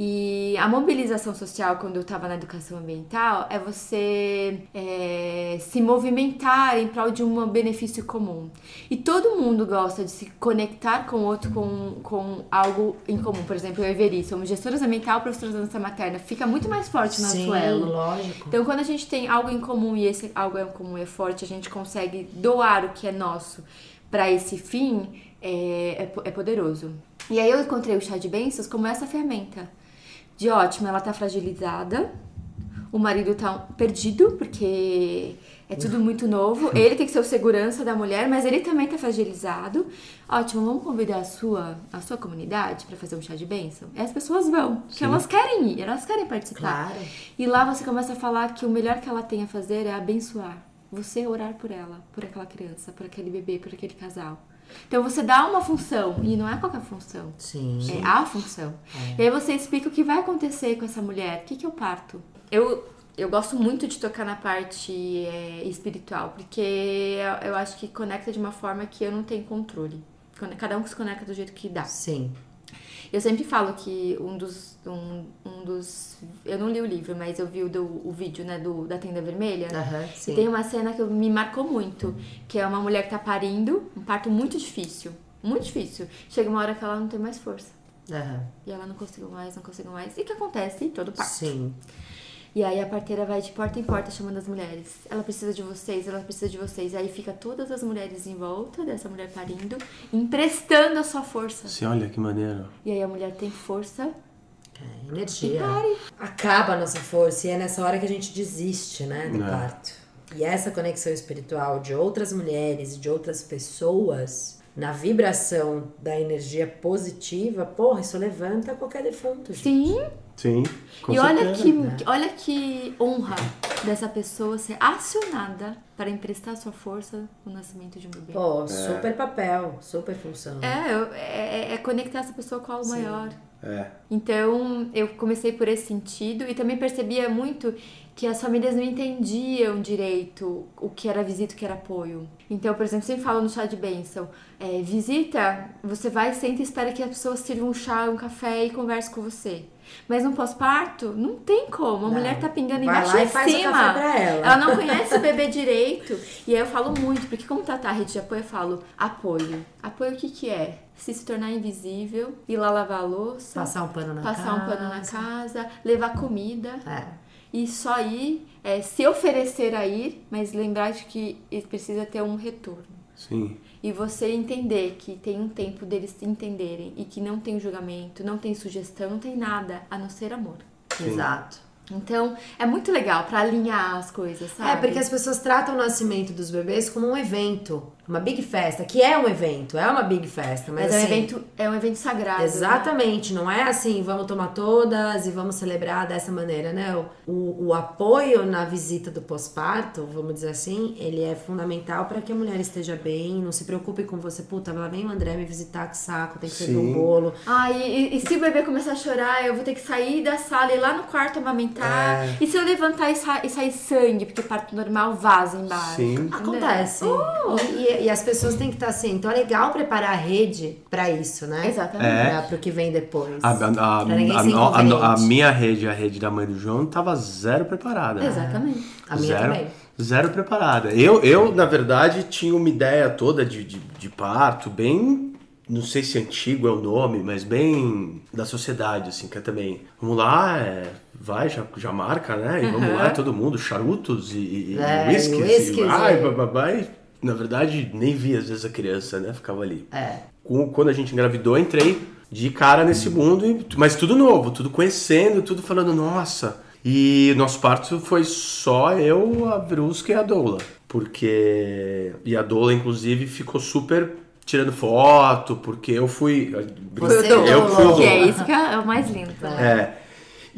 E a mobilização social, quando eu estava na educação ambiental, é você é, se movimentar em prol de um benefício comum. E todo mundo gosta de se conectar com outro com, com algo em comum. Por exemplo, eu e Veri somos gestoras ambiental, professoras de dança materna. Fica muito mais forte o nosso elo. lógico. Então, quando a gente tem algo em comum e esse algo em comum é forte, a gente consegue doar o que é nosso para esse fim, é, é, é poderoso. E aí eu encontrei o chá de bênçãos como essa ferramenta. De ótimo, ela tá fragilizada, o marido tá perdido, porque é tudo muito novo. Ele tem que ser o segurança da mulher, mas ele também tá fragilizado. Ótimo, vamos convidar a sua, a sua comunidade para fazer um chá de bênção? E as pessoas vão, porque elas querem ir, elas querem participar. Claro. E lá você começa a falar que o melhor que ela tem a fazer é abençoar. Você orar por ela, por aquela criança, por aquele bebê, por aquele casal. Então você dá uma função, e não é qualquer função. Sim. É a função. E aí você explica o que vai acontecer com essa mulher. O que, que eu parto? Eu, eu gosto muito de tocar na parte é, espiritual, porque eu, eu acho que conecta de uma forma que eu não tenho controle. Cada um se conecta do jeito que dá. Sim. Eu sempre falo que um dos. Um, um dos eu não li o livro, mas eu vi o, do, o vídeo, né, do, da tenda vermelha. Aham, E tem uma cena que me marcou muito, que é uma mulher que tá parindo, um parto muito difícil. Muito difícil. Chega uma hora que ela não tem mais força. Aham. E ela não conseguiu mais, não conseguiu mais. E o que acontece em todo parto? Sim. E aí a parteira vai de porta em porta chamando as mulheres. Ela precisa de vocês, ela precisa de vocês. Aí fica todas as mulheres em volta dessa mulher parindo, emprestando a sua força. Sim, olha que maneiro. E aí a mulher tem força. É, energia. E pare. Acaba a nossa força e é nessa hora que a gente desiste, né, do É. parto. E essa conexão espiritual de outras mulheres e de outras pessoas na vibração da energia positiva, porra, isso levanta qualquer defunto. gente. Sim. Sim, com e olha certeza. que, olha que honra dessa pessoa ser acionada para emprestar sua força no nascimento de um bebê. Pô, super papel, super função. É, eu- é, é conectar essa pessoa com algo Sim. maior. É, Então, eu comecei por esse sentido e também percebia muito que as famílias não entendiam direito o que era visita e o que era apoio. Então, por exemplo, sempre falo no chá de bênção, é, visita, você vai, senta e espera que a pessoa sirva um chá, um café e converse com você. Mas no pós-parto, não tem como. A Não. mulher tá pingando Vai embaixo lá e e faz o cima. café pra ela. ela não conhece o bebê direito. E aí eu falo muito, porque como tratar a rede de apoio, eu falo apoio. Apoio o que que é? Se se tornar invisível, ir lá lavar a louça, Passar um pano na passar casa. um pano na casa, levar comida É. e só ir, é, se oferecer a ir, mas lembrar de que precisa ter um retorno. sim. E você entender que tem um tempo deles se entenderem e que não tem julgamento, não tem sugestão, não tem nada a não ser amor. Exato. Então, é muito legal pra alinhar as coisas, sabe? É, porque as pessoas tratam o nascimento dos bebês como um evento, uma big festa, que é um evento, é uma big festa, mas, Mas é um assim, evento, é um evento sagrado. né? Exatamente, não é assim, vamos tomar todas e vamos celebrar dessa maneira, né? O, o apoio na visita do pós-parto, vamos dizer assim, ele é fundamental para que a mulher esteja bem, não se preocupe com você, puta, lá vem o André me visitar, que saco, tem que servir um bolo. Ah, e, e- e se o bebê começar a chorar, eu vou ter que sair da sala e ir lá no quarto amamentar. É. E se eu levantar e, sa e sair sangue, porque parto normal vaza embaixo. Sim. Acontece. Oh! E, e- e as pessoas têm que estar assim, então é legal preparar a rede para isso, né? Exatamente. É. Pra, pro que vem depois. A, a, a, Pra a- ser a- a- a inconveniente. minha rede, a rede da mãe do João, tava zero preparada. Exatamente. A minha zero, também. Zero preparada. Eu, eu, na verdade, tinha uma ideia toda de, de, de parto, bem. Não sei se antigo é o nome, mas bem da sociedade, assim, que é também. Vamos lá, é, vai, já, já marca, né? E vamos lá, todo mundo, charutos e, e É, whiskies, whiskies, e vai, e- bababá. E, na verdade, nem via às vezes a criança, né? Ficava ali. É. Com- Quando a gente engravidou, entrei de cara nesse mundo, e- mas tudo novo, tudo conhecendo, tudo falando, nossa. E nosso parto foi só eu, a Brusca e a Doula. Porque. E a Doula, inclusive, ficou super tirando foto, porque eu fui. Você Foi o é eu o fui o Que é doula. isso que é o mais lindo. né? É.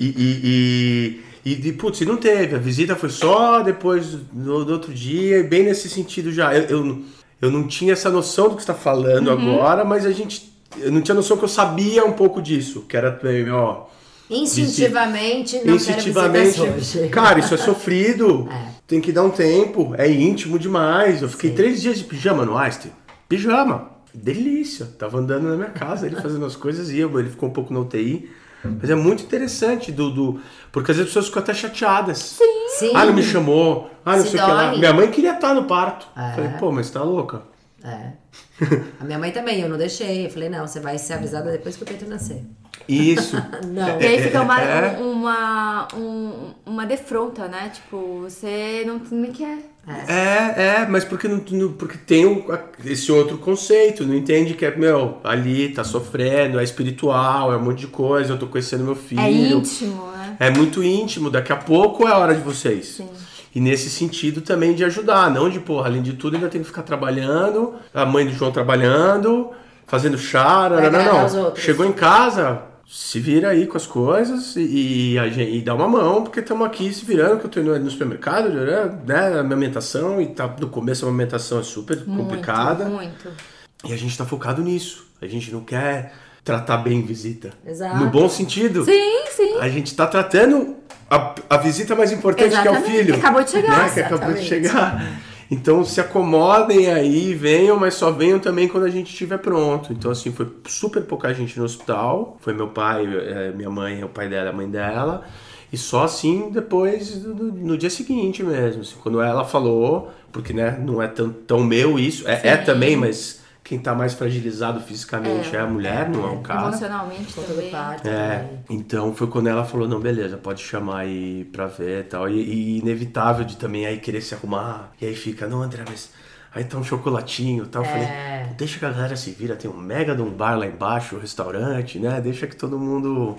E, e, e, e, putz, e não teve. A visita foi só depois do, outro dia, e bem nesse sentido já. Eu, eu, não- eu não tinha essa noção do que você está falando Uhum. agora, mas a gente. Eu não tinha noção que eu sabia um pouco disso. Que era também, ó. Instintivamente, não instintivamente. quero hoje. Cara, isso é sofrido. É. Tem que dar um tempo. É íntimo demais. Eu fiquei três dias de pijama no Einstein. Pijama. Delícia. Tava andando na minha casa, ele fazendo as coisas e eu, ele ficou um pouco na UTI. Mas é muito interessante, do, do- porque às vezes as pessoas ficam até chateadas. Sim. Ah, não me chamou. Ah, não Se sei o que lá. Minha mãe queria estar no parto. É. Falei, pô, mas tá louca? É. A minha mãe também, eu não deixei. Eu falei, não, você vai ser avisada depois que o Pedro nascer. Isso. Não. E aí fica uma, É. uma, um- uma defronta, né? Tipo, você não, não quer. É, é, mas porque, não, porque tem o- esse outro conceito, não entende que é, meu, ali tá sofrendo, é espiritual, é um monte de coisa, eu tô conhecendo meu filho. É íntimo, né? É muito íntimo, daqui a pouco é a hora de vocês. Sim. E nesse sentido também de ajudar, não de, porra, além de tudo ainda tem que ficar trabalhando, a mãe do João trabalhando, fazendo chá, não, não. Chegou em casa, se vira aí com as coisas e, e, a gente- e dá uma mão, porque estamos aqui se virando, que eu tô indo no supermercado, né, a amamentação, e tá, no começo a amamentação é super complicada. Muito, muito. E a gente tá focado nisso. A gente não quer tratar bem visita. Exato. No bom sentido. Sim, sim. A gente tá tratando a, a visita mais importante que é o Exatamente, filho. que acabou de chegar. Né? Que acabou de Exatamente. chegar. Então se acomodem aí, venham, mas só venham também quando a gente estiver pronto. Então, assim, foi super pouca gente no hospital. Foi meu pai, eh, minha mãe, o pai dela, a mãe dela. E só assim depois, no dia seguinte mesmo. assim, quando ela falou, porque né, não é tão, tão meu isso, é, é também, mas quem tá mais fragilizado fisicamente é, a mulher, não é o cara. Emocionalmente Conta do também. parto. É, também. então foi quando ela falou, não, beleza, pode chamar aí pra ver e tal. E, inevitável de também aí querer se arrumar. E aí fica, não, André, mas aí tá um chocolatinho e tal. Eu É. falei, deixa que a galera se vira, tem um mega de um bar lá embaixo, um restaurante, né? Deixa que todo mundo.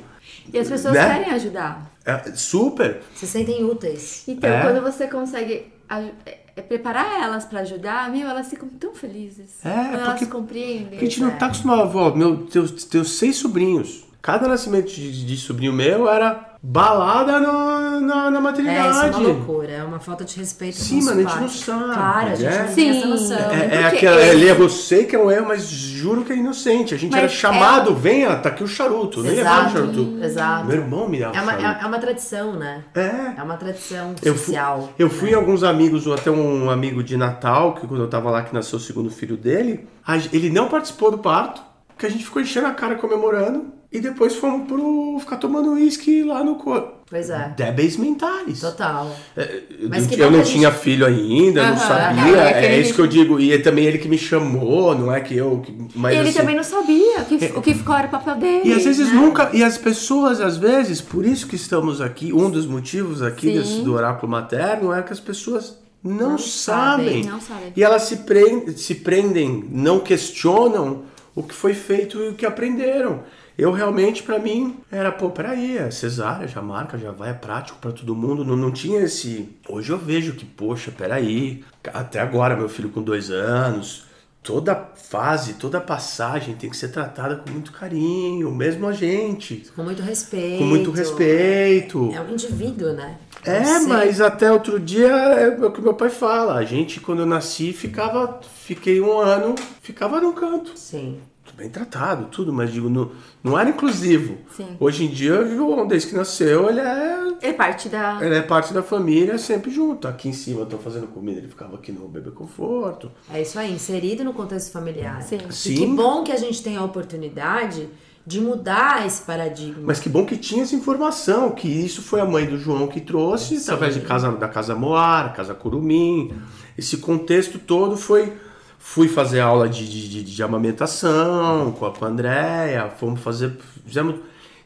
E as pessoas Né? querem ajudar. É, super! Se sentem úteis. Então, É. quando você consegue é, é, preparar elas pra ajudar, meu, elas ficam tão felizes. É, quando elas porque- compreendem. Porque a gente não tá acostumado, vó. Meu, teus, teus seis sobrinhos. Cada nascimento de, de sobrinho meu era balada no- na, na É, maternidade. isso é uma loucura, é uma falta de respeito Sim, mano, a gente não sabe, Claro, a gente né? não tem essa Sim. noção. É, é aquela, é, eu sei que é um erro, mas juro que é inocente. A gente Mas era é- chamado, venha, tá aqui o charuto. Nem levava o Exato, charuto. exato. Meu irmão me dava É uma, charuto. é, é uma tradição, né? É. É uma tradição Eu fui, social. eu fui em alguns amigos, ou até um amigo de Natal, que quando eu tava lá, que nasceu o segundo filho dele, ele não participou do parto, porque a gente ficou enchendo a cara comemorando, e depois fomos pro ficar tomando uísque lá no corpo. Pois é. Débeis mentais. Total. É, Eu, Mas que eu não que gente- tinha filho ainda, não Aham, sabia. é, É, aquele- isso que eu digo. E é também ele que me chamou, não é que eu. que- Mas E ele assim, também não sabia o que, o que ficou era o papel dele. E às vezes né? nunca. E as pessoas, às vezes, por isso que estamos aqui, um dos motivos aqui desse, do oráculo materno é que as pessoas não, Não sabem. sabem, não sabem. E elas se, prendem, se prendem, não questionam o que foi feito e o que aprenderam. Eu realmente, pra mim, era, pô, peraí, é cesárea, já marca, já vai, é prático pra todo mundo. Não, não tinha esse. Hoje eu vejo que, poxa, peraí, até agora, meu filho com dois anos, toda fase, toda passagem tem que ser tratada com muito carinho, mesmo a gente. Com muito respeito. Com muito respeito. É um indivíduo, né? É, Você- mas até outro dia é o que meu pai fala. A gente, quando eu nasci, ficava. Fiquei um ano, ficava num canto. Sim. Bem tratado, tudo, mas digo, não, não era inclusivo. Sim. Hoje em dia, João, desde que nasceu, ele é, É parte da. ele é parte da família, sempre junto. Aqui em cima eu tô fazendo comida, ele ficava aqui no bebê conforto. É isso aí, inserido no contexto familiar. Sim. E Sim. que bom que a gente tem a oportunidade de mudar esse paradigma. Mas que bom que tinha essa informação, que isso foi a mãe do João que trouxe, através de casa, da Casa Moar, Casa Curumim. Esse contexto todo foi. Fui fazer aula de, de, de- de amamentação com a, com a Andréia, fomos fazer. Fizemos.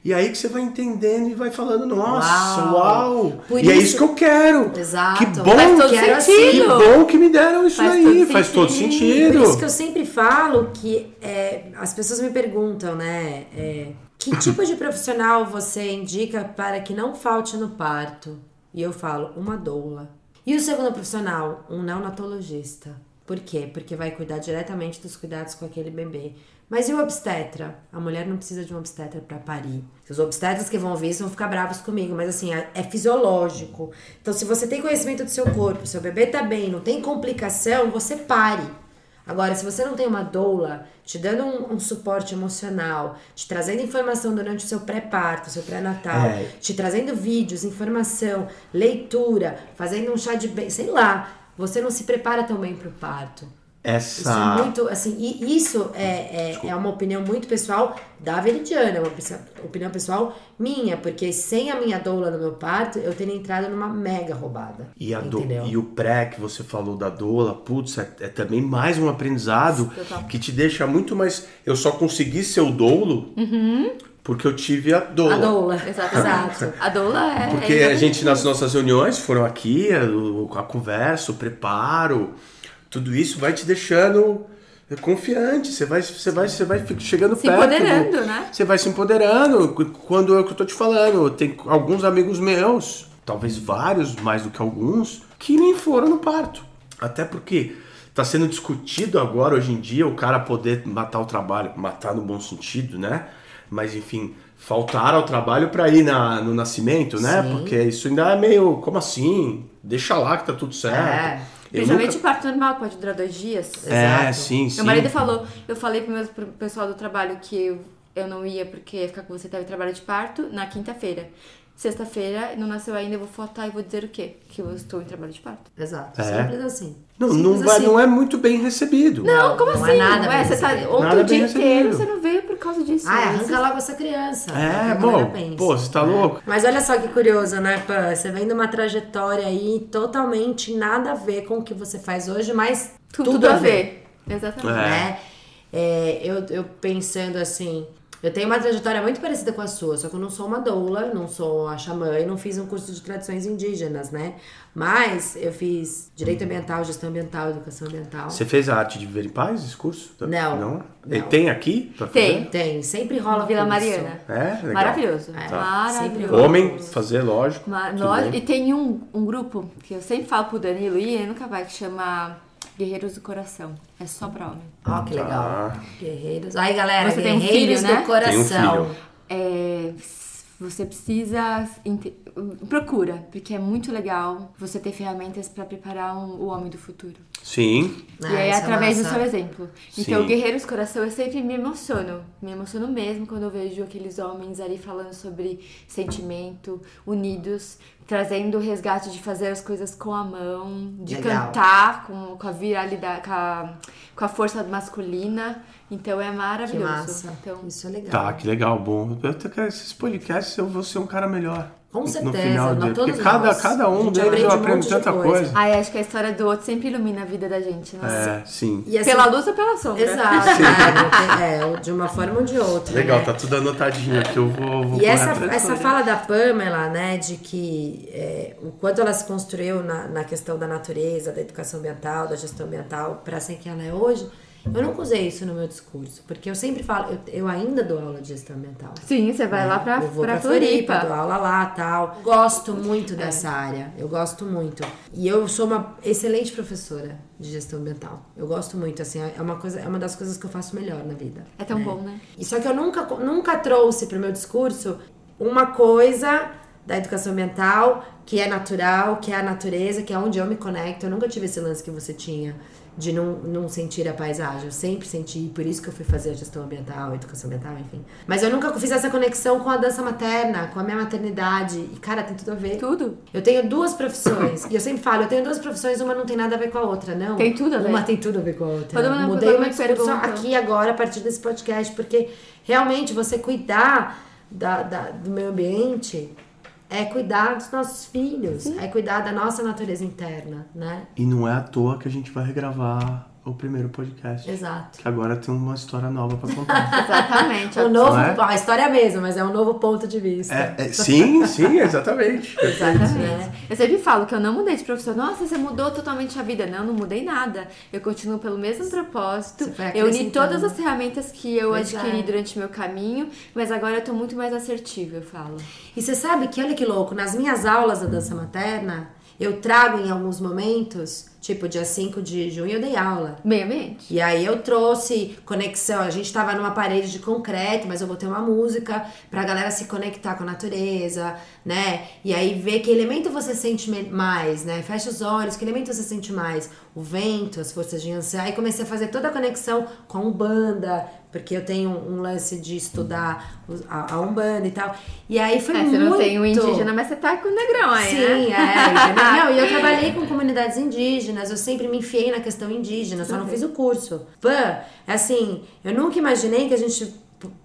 E aí que você vai entendendo e vai falando, nossa, Uau. uau! E é isso- isso que eu quero! Exato. Que bom, todo Quero que bom que me deram isso Faz aí, todo faz todo sentido. sentido. Por isso que eu sempre falo que é, as pessoas me perguntam, né? é, que tipo de profissional você indica para que não falte no parto? E eu falo, uma doula. E o segundo profissional? Um neonatologista. Por quê? Porque vai cuidar diretamente dos cuidados com aquele bebê. Mas e o obstetra? A mulher não precisa de um obstetra para parir. Os obstetras que vão ouvir isso vão ficar bravos comigo, mas assim, é é fisiológico. Então, se você tem conhecimento do seu corpo, seu bebê tá bem, não tem complicação, você pare. Agora, se você não tem uma doula te dando um, um suporte emocional, te trazendo informação durante o seu pré-parto, seu pré-natal, É. te trazendo vídeos, informação, leitura, fazendo um chá de bem, sei lá, você não se prepara tão bem pro parto. Essa. Isso é muito, assim, e isso é, é, é uma opinião muito pessoal da Veridiana, é uma opinião pessoal minha, porque sem a minha doula no meu parto, eu teria entrado numa mega roubada. E, a do- e o pré que você falou da doula, putz, é, é também mais um aprendizado Total. que te deixa muito mais. Eu só consegui ser o doulo porque eu tive a doula. A doula. Exato. A doula é. Porque é a gente, nas nossas reuniões, foram aqui, a, a conversa, o preparo, tudo isso vai te deixando confiante. Você vai, você vai, você vai chegando Se perto. do- empoderando, né? Você vai se empoderando. Quando é o que eu tô te falando, tem alguns amigos meus, talvez vários, mais do que alguns, que nem foram no parto. Até porque tá sendo discutido agora, hoje em dia, o cara poder matar o trabalho, matar no bom sentido, né? Mas enfim, faltar ao trabalho para ir na, no nascimento, né? Sim. Porque isso ainda é meio, como assim? Deixa lá que tá tudo certo. É. Principalmente nunca- parto normal, pode durar dois dias. É, Exato. sim, sim. Meu marido falou, eu falei pro meu pro pessoal do trabalho que eu, eu não ia porque ia ficar com você, tava em trabalho de parto, na quinta-feira. Sexta-feira, não nasceu ainda, eu vou fotar e vou dizer o quê? Que eu estou em trabalho de parto. Exato. É. Simples assim. Não, não, vai- assim. não é muito bem recebido. Não, como não assim? é nada Ué, você tá ontem Nada o dia inteiro, você não veio por causa disso. Ah, né? arranca logo essa criança. É, bom, pô, você tá louco? Mas olha só que curioso, né, Pan? Você vem de uma trajetória aí totalmente nada a ver com o que você faz hoje, mas Tudo, tudo a ver. Exatamente. É. né? É, eu, eu pensando assim, eu tenho uma trajetória muito parecida com a sua, só que eu não sou uma doula, não sou a xamã e não fiz um curso de tradições indígenas, né? Mas eu fiz direito ambiental, gestão ambiental, educação ambiental. Você fez a arte de viver em paz, esse curso? Não, Não? não. E tem aqui? Pra fazer? Tem. Tem, sempre rola Vila. Mariana. É, legal. Maravilhoso. É, Maravilhoso. sempre Homem, fazer, lógico. Ma- tudo nós- bem. e tem um, um grupo que eu sempre falo pro Danilo e ele nunca vai, que chama Guerreiros do Coração. É só pra homem. Ó, que legal. Ah. Guerreiros. Aí, galera, Você tem um guerreiros filho, né? do coração. Tem um filho. É, você precisa inte- procura, porque é muito legal você ter ferramentas pra preparar um- o homem do futuro. Sim. Ah, e aí, é através do massa. seu exemplo. Então, Sim. Guerreiros Coração, eu sempre me emociono. Me emociono mesmo quando eu vejo aqueles homens ali falando sobre sentimento, unidos, trazendo o resgate de fazer as coisas com a mão, de Legal. cantar com, com a viralidade, com a, com a força masculina. Então, é Que maravilhoso. massa. Então, Isso é legal. Tá, que legal, bom. Eu até quero esses podcasts, eu vou ser um cara melhor. Com No certeza, final dele. todos Porque cada, nós. cada um deles aprende eu um aprendo de tanta coisa. coisa. ai, acho que a história do outro sempre ilumina a vida da gente, né? É, sim. E assim- Pela luz ou pela sombra? Exato, né? É, de uma forma ou de outra. Legal, né? tá tudo anotadinho aqui, eu vou, vou E essa, essa fala da Pamela, né, de que é, o quanto ela se construiu na, na questão da natureza, da educação ambiental, da gestão ambiental, para ser quem ela é hoje, eu nunca usei isso no meu discurso, porque eu sempre falo, eu, eu ainda dou aula de gestão ambiental. Sim, você vai lá pra, eu vou pra, pra Floripa, Floripa. dou aula lá tal. Gosto muito É. dessa área. Eu gosto muito. E eu sou uma excelente professora de gestão ambiental. Eu gosto muito, assim, é uma coisa, é uma das coisas que eu faço melhor na vida. É tão bom, né? E só que eu nunca, nunca trouxe para o meu discurso uma coisa da educação ambiental que é natural, que é a natureza, que é onde eu me conecto. Eu nunca tive esse lance que você tinha de não, não sentir a paisagem. Eu sempre senti, por isso que eu fui fazer a gestão ambiental, a educação ambiental, enfim. Mas eu nunca fiz essa conexão com a dança materna, com a minha maternidade. E, cara, tem tudo a ver. Tudo. Eu tenho duas profissões. e eu sempre falo, eu tenho duas profissões, uma não tem nada a ver com a outra, não. Tem tudo a ver. Uma tem tudo a ver com a outra. Todo mundo- Mudei discurso pergunta. aqui agora a partir desse podcast, porque realmente você cuidar da, da- do meio ambiente é cuidar dos nossos filhos, é cuidar da nossa natureza interna, né? E não é à toa que a gente vai regravar o primeiro podcast. Exato. Que agora tem uma história nova pra contar. Exatamente. O novo, Não é? a história é a mesma, mas é um novo ponto de vista. É, é, sim, sim, exatamente. Exatamente. né? Eu sempre falo que eu não mudei de profissão. Nossa, você mudou totalmente a vida. Não, não mudei nada. Eu continuo pelo mesmo propósito. Eu uni todas as ferramentas que eu Pois adquiri é. durante meu caminho, mas agora eu tô muito mais assertiva, eu falo. E você sabe que, olha que louco, nas minhas aulas da dança materna, eu trago em alguns momentos, tipo dia 5 de junho eu dei aula. Meio ambiente. E aí eu trouxe conexão, a gente tava numa parede de concreto, mas eu botei uma música pra galera se conectar com a natureza, né? E aí ver que elemento você sente mais, né? Fecha os olhos, que elemento você sente mais? O vento, as forças de Yansan. Aí comecei a fazer toda a conexão com a Umbanda, porque eu tenho um lance de estudar a, a Umbanda e tal. E aí foi É, muito... você não tem o indígena, mas você tá com o negrão aí, Sim, né? é, entendeu? Não, e eu trabalhei com comunidades indígenas, eu sempre me enfiei na questão indígena, só não fiz o curso. Pã, é assim, eu nunca imaginei que a gente.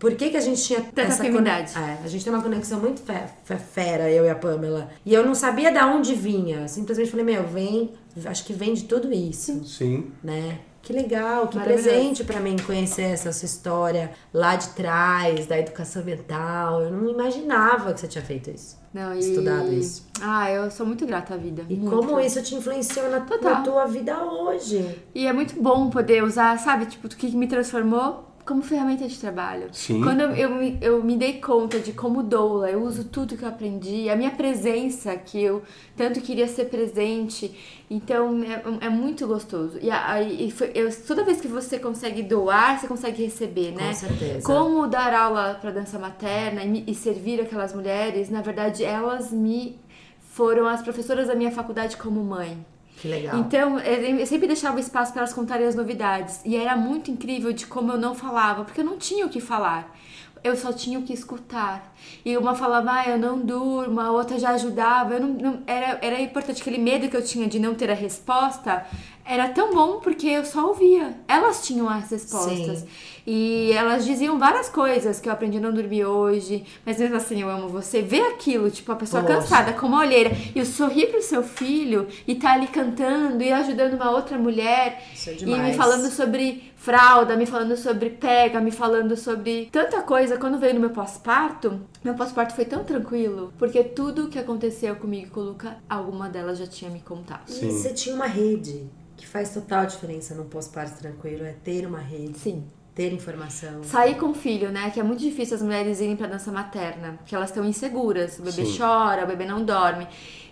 Por que, que a gente tinha Tanta essa afinidade. cone- É, a gente tem uma conexão muito fe- fe- fera, eu e a Pamela. E eu não sabia da onde vinha. Eu simplesmente falei, meu, vem, acho que vem de tudo isso, Sim. né? Que legal, que presente pra mim conhecer essa sua história lá de trás, da educação ambiental. Eu não imaginava que você tinha feito isso. Não, e... Estudado isso. Ah, eu sou muito grata à vida. E muito. como isso te influenciou na, na tua vida hoje? E é muito bom poder usar, sabe, tipo, o que me transformou como ferramenta de trabalho. Sim. Quando eu, eu, me- eu me dei conta de como doula, eu uso tudo que eu aprendi, a minha presença, que eu tanto queria ser presente, então é, é muito gostoso. E, a- e foi- eu- toda vez que você consegue doar, você consegue receber, né? Com certeza. Como dar aula para dança materna e, e servir aquelas mulheres, na verdade, elas me foram as professoras da minha faculdade como mãe. Que legal. Então, eu sempre deixava espaço para elas contarem as novidades. E era muito incrível de como eu não falava, porque eu não tinha o que falar. Eu só tinha o que escutar. E uma falava, ah, eu não durmo, a outra já ajudava. Eu não, não- era, era importante, aquele medo que eu tinha de não ter a resposta, era tão bom porque eu só ouvia. Elas tinham as respostas. Sim. E elas diziam várias coisas que eu aprendi a não dormir hoje, mas mesmo assim eu amo você. Ver aquilo, tipo, a pessoa Poxa. cansada, com uma olheira, e o sorrir pro seu filho e tá ali cantando e ajudando uma outra mulher Isso é e demais. me falando sobre fralda, me falando sobre pega, me falando sobre tanta coisa. Quando veio no meu pós-parto, meu pós-parto foi tão tranquilo, porque tudo que aconteceu comigo e com o Luca, alguma delas já tinha me contado. E Sim. você tinha uma rede que faz total diferença num pós-parto tranquilo, é ter uma rede, Sim. Ter informação. Sair com o filho, né? Que é muito difícil as mulheres irem pra dança materna, porque elas estão inseguras. O bebê Sim. chora, o bebê não dorme.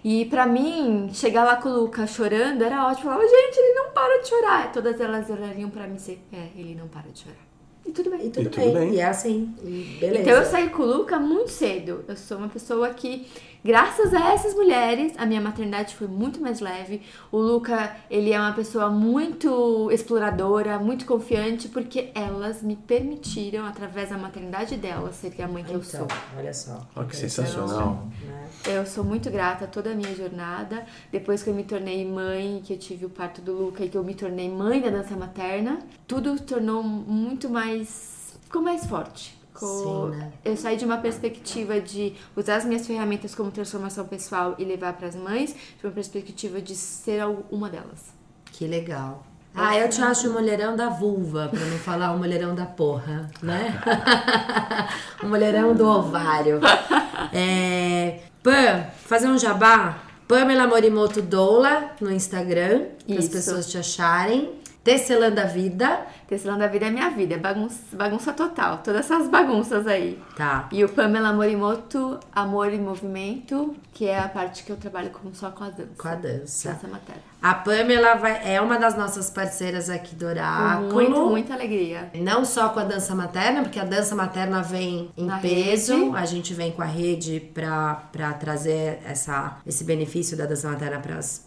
E pra mim, chegar lá com o Luca chorando era ótimo. Eu falava, gente, ele não para de chorar. E todas elas olhariam pra mim e dizer, é, ele não para de chorar. E tudo bem. E tudo, E tudo bem. bem. E é assim. E beleza. Então eu saí com o Luca muito cedo. Eu sou uma pessoa que, graças a essas mulheres, a minha maternidade foi muito mais leve. O Luca, ele é uma pessoa muito exploradora, muito confiante, porque elas me permitiram, através da maternidade delas, ser a mãe que eu Então, sou. olha só. Ó, que Então, sensacional. né? Eu sou muito grata a toda a minha jornada. Depois que eu me tornei mãe, que eu tive o parto do Luca e que eu me tornei mãe da dança materna, tudo tornou muito mais. ficou mais forte. Sim, né? Eu saí de uma perspectiva de usar as minhas ferramentas como transformação pessoal e levar para as mães, de uma perspectiva de ser uma delas. Que legal. Ah, eu te acho o mulherão da vulva, pra não falar o mulherão da porra, né? o mulherão do ovário. É... Pam, fazer um jabá? Pamela Morimoto Doula no Instagram, para as pessoas te acharem. Tecelã da Vida. Tecelã da vida é minha vida, é bagunça, bagunça total, todas essas bagunças aí. Tá. E o Pamela Morimoto, Amor e Movimento, que é a parte que eu trabalho com, só com a dança. Com a dança. Dança materna. A Pamela vai, é uma das nossas parceiras aqui do Oráculo. Com muito, muita alegria. Não só com a dança materna, porque a dança materna vem em Na peso, rede. a gente vem com a rede para trazer essa, esse benefício da dança materna para as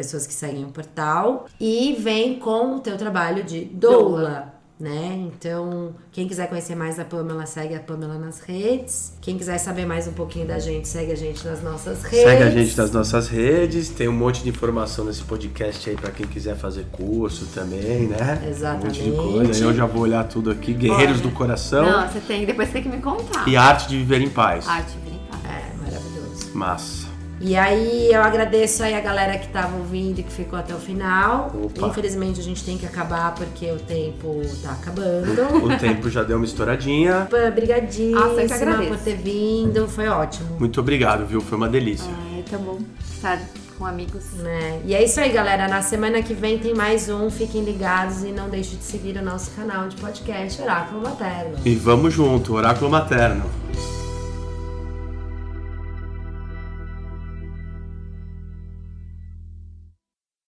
pessoas que seguem o portal. E vem com o teu trabalho de doula. Né? Então, quem quiser conhecer mais a Pamela, segue a Pamela nas redes. Quem quiser saber mais um pouquinho da gente, segue a gente nas nossas redes. Segue a gente nas nossas redes, tem um monte de informação nesse podcast aí pra quem quiser fazer curso também, né? Exatamente. Um monte de coisa. Eu já vou olhar tudo aqui. Guerreiros Olha. do Coração Não, você tem, depois você tem que me contar. e Arte de Viver em Paz. Arte brincar. É, maravilhoso. Massa. E aí eu agradeço aí a galera que tava ouvindo e que ficou até o final. Opa. Infelizmente a gente tem que acabar porque o tempo tá acabando. O tempo já deu uma estouradinha. Pã, Brigadíssima Nossa, eu que agradeço. por ter vindo, foi ótimo. Muito obrigado, viu? Foi uma delícia. Ai, tá bom estar com amigos. Né? E é isso aí, galera. Na semana que vem tem mais um. Fiquem ligados e não deixe de seguir o nosso canal de podcast Oráculo Materno. E vamos junto, Oráculo Materno.